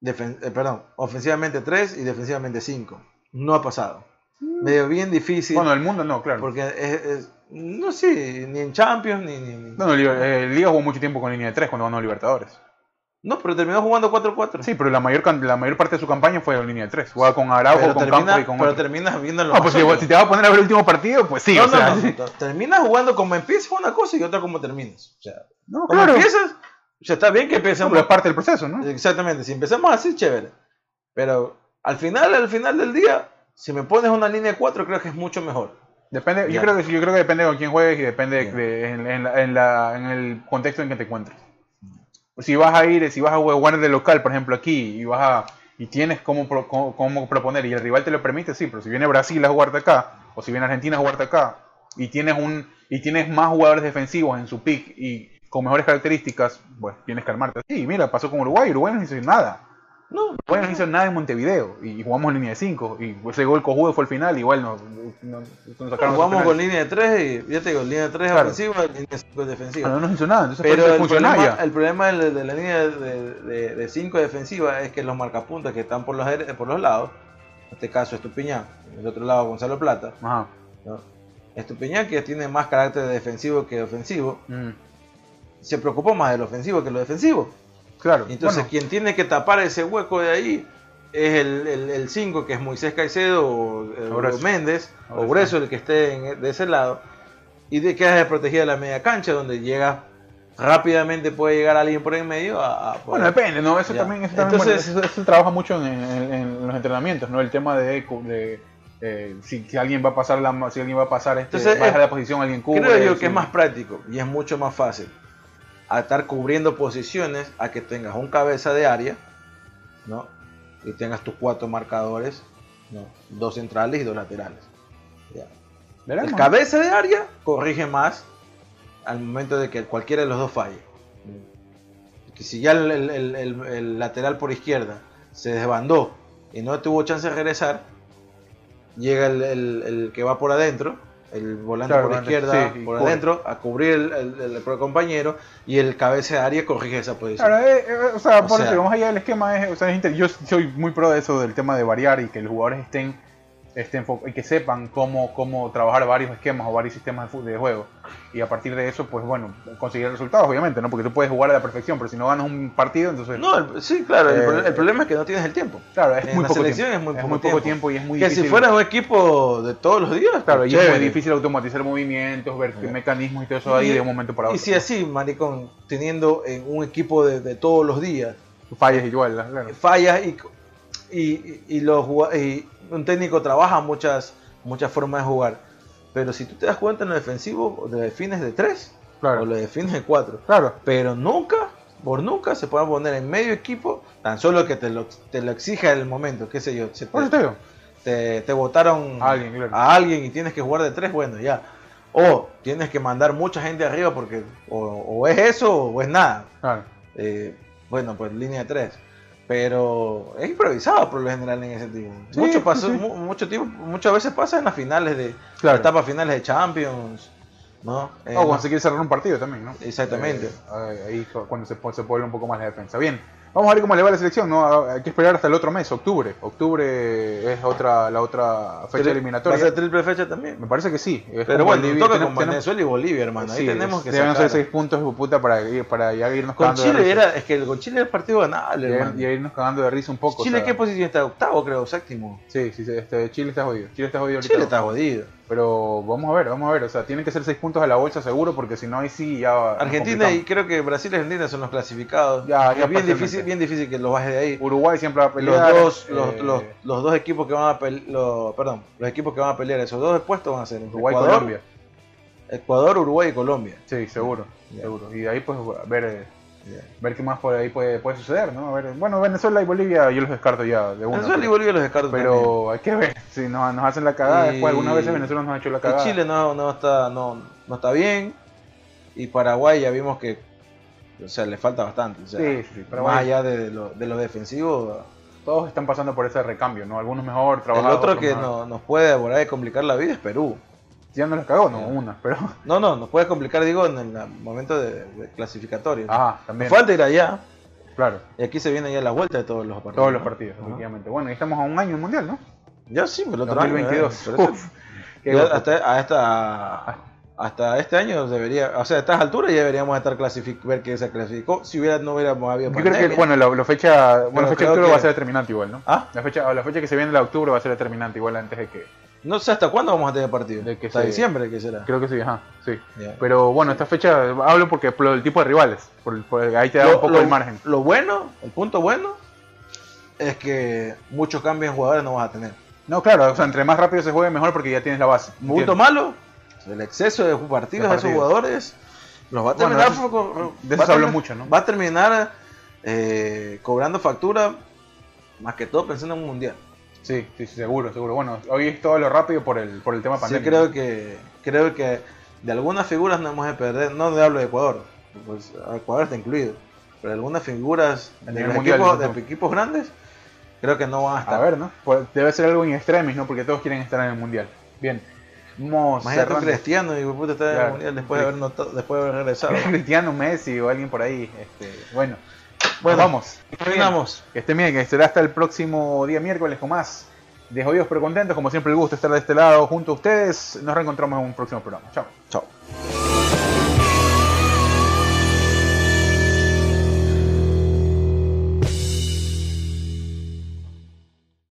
Defen- eh, perdón, ofensivamente tres y defensivamente cinco. No ha pasado. Medio bien difícil. Bueno, el mundo no, claro. porque es, es- no sé, ni en Champions ni, ni- No, no, Liga- eh, Liga jugó mucho tiempo con línea de tres cuando ganó Libertadores. No, pero terminó jugando 4-4. Sí, pero la mayor, la mayor parte de su campaña fue en línea de tres. Jugaba con Araujo, pero con termina, Campos y con pero otro. terminas viendo No, pues si, si te vas a poner a ver el último partido, pues sí, no, o no, sea. no, sí. terminas jugando como empiezas una cosa y otra como terminas. O sea, No, como claro. empiezas, sea, está bien que empecemos. pero es parte del proceso, ¿no? Exactamente, si empezamos así, chévere. Pero al final, al final del día, si me pones una línea 4, creo que es mucho mejor. Depende, yo Ya. creo que yo creo que depende con quién juegues y depende Ya. de- en, en la- en la- en el contexto en que te encuentres. Si vas a ir, si vas a jugar de local, por ejemplo, aquí, y vas a y tienes cómo, cómo, cómo proponer y el rival te lo permite, sí, pero si viene Brasil a jugarte acá, o si viene Argentina a jugarte acá, y tienes un y tienes más jugadores defensivos en su pick y con mejores características, pues tienes que armarte. Sí, mira, pasó con Uruguay, Uruguay no hizo nada. No, Uruguay no hizo nada en Montevideo y jugamos en línea de 5 y ese gol cojudo fue el final, igual no, no- sacaron jugamos con línea de 3 y ya te digo, línea de 3 Claro. ofensiva, línea de 5 defensiva. Ah, no nos hizo nada, entonces Pero el problema, el problema de, de la línea de 5 defensiva es que los marcapuntas que están por los, por los lados, en este caso Estupiñán, en el otro lado Gonzalo Plata, Ajá. ¿no? Estupiñán que tiene más carácter defensivo que ofensivo, Mm, se preocupó más del ofensivo que lo defensivo. Claro. Entonces bueno, quien tiene que tapar ese hueco de ahí es el 5 que es Moisés Caicedo o, eh, O Méndez O o Grueso. Grueso el que esté en- de ese lado y de quedas desprotegida la media cancha donde llega rápidamente puede llegar alguien por en medio a, a poder- bueno, depende, ¿no? Eso Ya. también, eso, también Entonces- bueno, eso, eso trabaja mucho en, en- en los entrenamientos, ¿no? El tema de, de eh, si, si alguien va a pasar la si alguien va a pasar este, Entonces, va a dejar es- la posición, alguien cubre. Creo yo que es más práctico y es mucho más fácil a estar cubriendo posiciones a que tengas un cabeza de área, ¿no? Y tengas tus cuatro marcadores, ¿no? Dos centrales y dos laterales. Ya. El cabeza de área corrige más al momento de que cualquiera de los dos falle. Que si ya el, el- el- el- el lateral por izquierda se desbandó y no tuvo chance de regresar, llega el que va por adentro, el volante Claro, por volante, izquierda, sí, por adentro, a cubrir el, el- el- el compañero y el cabeza de área corrige esa posición. Claro, eh, eh, o sea, O por sea- eso, vamos allá del esquema, es, o sea, es inter- yo soy muy pro de eso, del tema de variar y que los jugadores estén, fo- y que sepan cómo, cómo trabajar varios esquemas o varios sistemas de, de juego. Y a partir de eso, pues bueno, conseguir resultados, obviamente, ¿no? Porque tú puedes jugar a la perfección, pero si no ganas un partido, entonces... No, el- sí, claro, el, Eh, pro- el problema es que no tienes el tiempo. Claro, es en muy la poco selección tiempo. es muy poco tiempo. tiempo. y es muy que difícil. si fuera un equipo de todos los días, Claro, y es muy difícil automatizar movimientos, ver qué Ya. mecanismos y todo eso ahí Y- de un momento para Y otro. si así, maricón, teniendo en un equipo de, de todos los días, Fallas igual, claro. fallas y, y, y los y un técnico trabaja muchas, muchas formas de jugar. Pero si tú te das cuenta en lo defensivo, lo defines de 3 o Claro, lo defines de 4. claro. Pero nunca, por nunca, se puede poner en medio equipo, tan solo que te lo, te lo exija el momento, qué sé yo. se te, te te, te votaron A alguien, claro. a alguien y tienes que jugar de 3, bueno, ya. O tienes que mandar mucha gente arriba porque o, o es eso o es nada. Claro. Eh, bueno, pues línea de tres. Pero es improvisado por lo general en ese tipo. Sí, mucho, pasó, sí. mu- mucho tiempo, muchas veces pasa en las finales de Claro. etapas finales de Champions, ¿no? Eh, o cuando no- se quiere cerrar un partido también, ¿no? Exactamente. Eh, ahí cuando se, se puebla un poco más la defensa. Bien, vamos a ver cómo le va a la selección, ¿no? Hay que esperar hasta el otro mes, octubre. Octubre es otra la otra fecha Pero ¿Va a eliminatoria. ser triple fecha también? Me parece que sí. Es Pero bueno, Bolivia- toca con Venezuela y Bolivia, hermano. Ahí sí, tenemos que deben sacar. ser seis puntos de puta para, para ya irnos Con cagando de Chile risa. era, es que con Chile era el partido ganable, hermano. ya irnos cagando de risa un poco. Chile o sea, qué posición está? Octavo, creo, séptimo. Sí, sí, sí, este, Chile está jodido. Chile está jodido ahorita. Chile está jodido. Pero vamos a ver, vamos a ver. O sea, tienen que ser seis puntos a la bolsa seguro porque si no, ahí sí ya. Argentina y creo que Brasil y Argentina son los clasificados. Ya, ya es bien difícil, bien difícil que los bajes de ahí. Uruguay siempre va a Los pelear. dos, los, eh, los, los dos equipos que van a pelear, perdón, los equipos que van a pelear esos dos puestos van a ser Uruguay y Ecuador, Colombia. Ecuador, Uruguay y Colombia. Sí, seguro, seguro. Y de ahí pues ver eh, ver qué más por ahí puede, puede suceder, ¿no? A ver, bueno, Venezuela y Bolivia yo los descarto ya de una. Venezuela y Bolivia los descarto Pero hay que ver si nos, nos hacen la cagada. Y- Después algunas veces Venezuela nos ha hecho la cagada. Y Chile no, no está no, no está bien y Paraguay ya vimos que o sea, le falta bastante, o sea, Sí, sí, sí, Paraguay. más allá de lo, de lo defensivo, Todos están pasando por ese recambio, ¿no? Algunos mejor el trabajados. otro otros que no- nos puede por ahí complicar la vida es Perú. Ya no les cagó, no, una, pero. <laughs> No, no, nos puede complicar, digo, en el momento de, de clasificatorio. Ajá, también. Nos falta ir allá. Claro, Y aquí se viene ya la vuelta de todos los partidos. todos los ¿no? partidos, Ajá. efectivamente. Bueno, y estamos a un año mundial, ¿no? Ya sí, pero el otro año. 2022. ¿eh? Por eso- Uf, qué ya guapo. hasta, a esta, hasta este año debería, o sea, a estas alturas ya deberíamos estar clasific ver que se clasificó. Si hubiera, no hubiéramos habido Yo creo que, bueno, la, la fecha, bueno, la fecha de octubre que- va a ser determinante igual, ¿no? ¿Ah? La fecha, la fecha que se viene la de octubre va a ser determinante igual antes de que. No sé hasta cuándo vamos a tener partido. De que hasta se- diciembre, que será? Creo que sí, ajá, sí. Pero bueno, esta fecha, hablo porque por el tipo de rivales, por, por- ahí te da Lo- un poco lo- el margen. Lo bueno, el punto bueno, es que muchos cambios en jugadores no vas a tener. No, claro, o sea, entre más rápido se juegue mejor porque ya tienes la base. Punto malo, el exceso de partidos De de esos jugadores los va a Bueno, terminar. de foco- de eso se habló mucho, ¿no? Va a terminar eh, cobrando factura, más que todo pensando en un mundial. Sí, sí, sí, seguro, seguro. Bueno, hoy es todo lo rápido por el, por el tema Sí, pandemia. creo que creo que de algunas figuras no hemos de perder, no le hablo de Ecuador, pues Ecuador está incluido, pero algunas figuras de el los mundial, equipos, de equipos grandes creo que no van a estar. A ver, ¿no? Pues debe ser algo in extremis, ¿no? Porque todos quieren estar en el mundial. Bien. Imagínate un cerrando. cristiano y puta estar en Claro. el mundial después de haber notado, después de haber regresado. <laughs> Cristiano, Messi o alguien por ahí. Este, bueno, Bueno, vamos. terminamos. Que estén bien, que será hasta el próximo día miércoles con más de Jodidos pero contentos. Como siempre, el gusto estar de este lado junto a ustedes. Nos reencontramos en un próximo programa. Chao. Chao.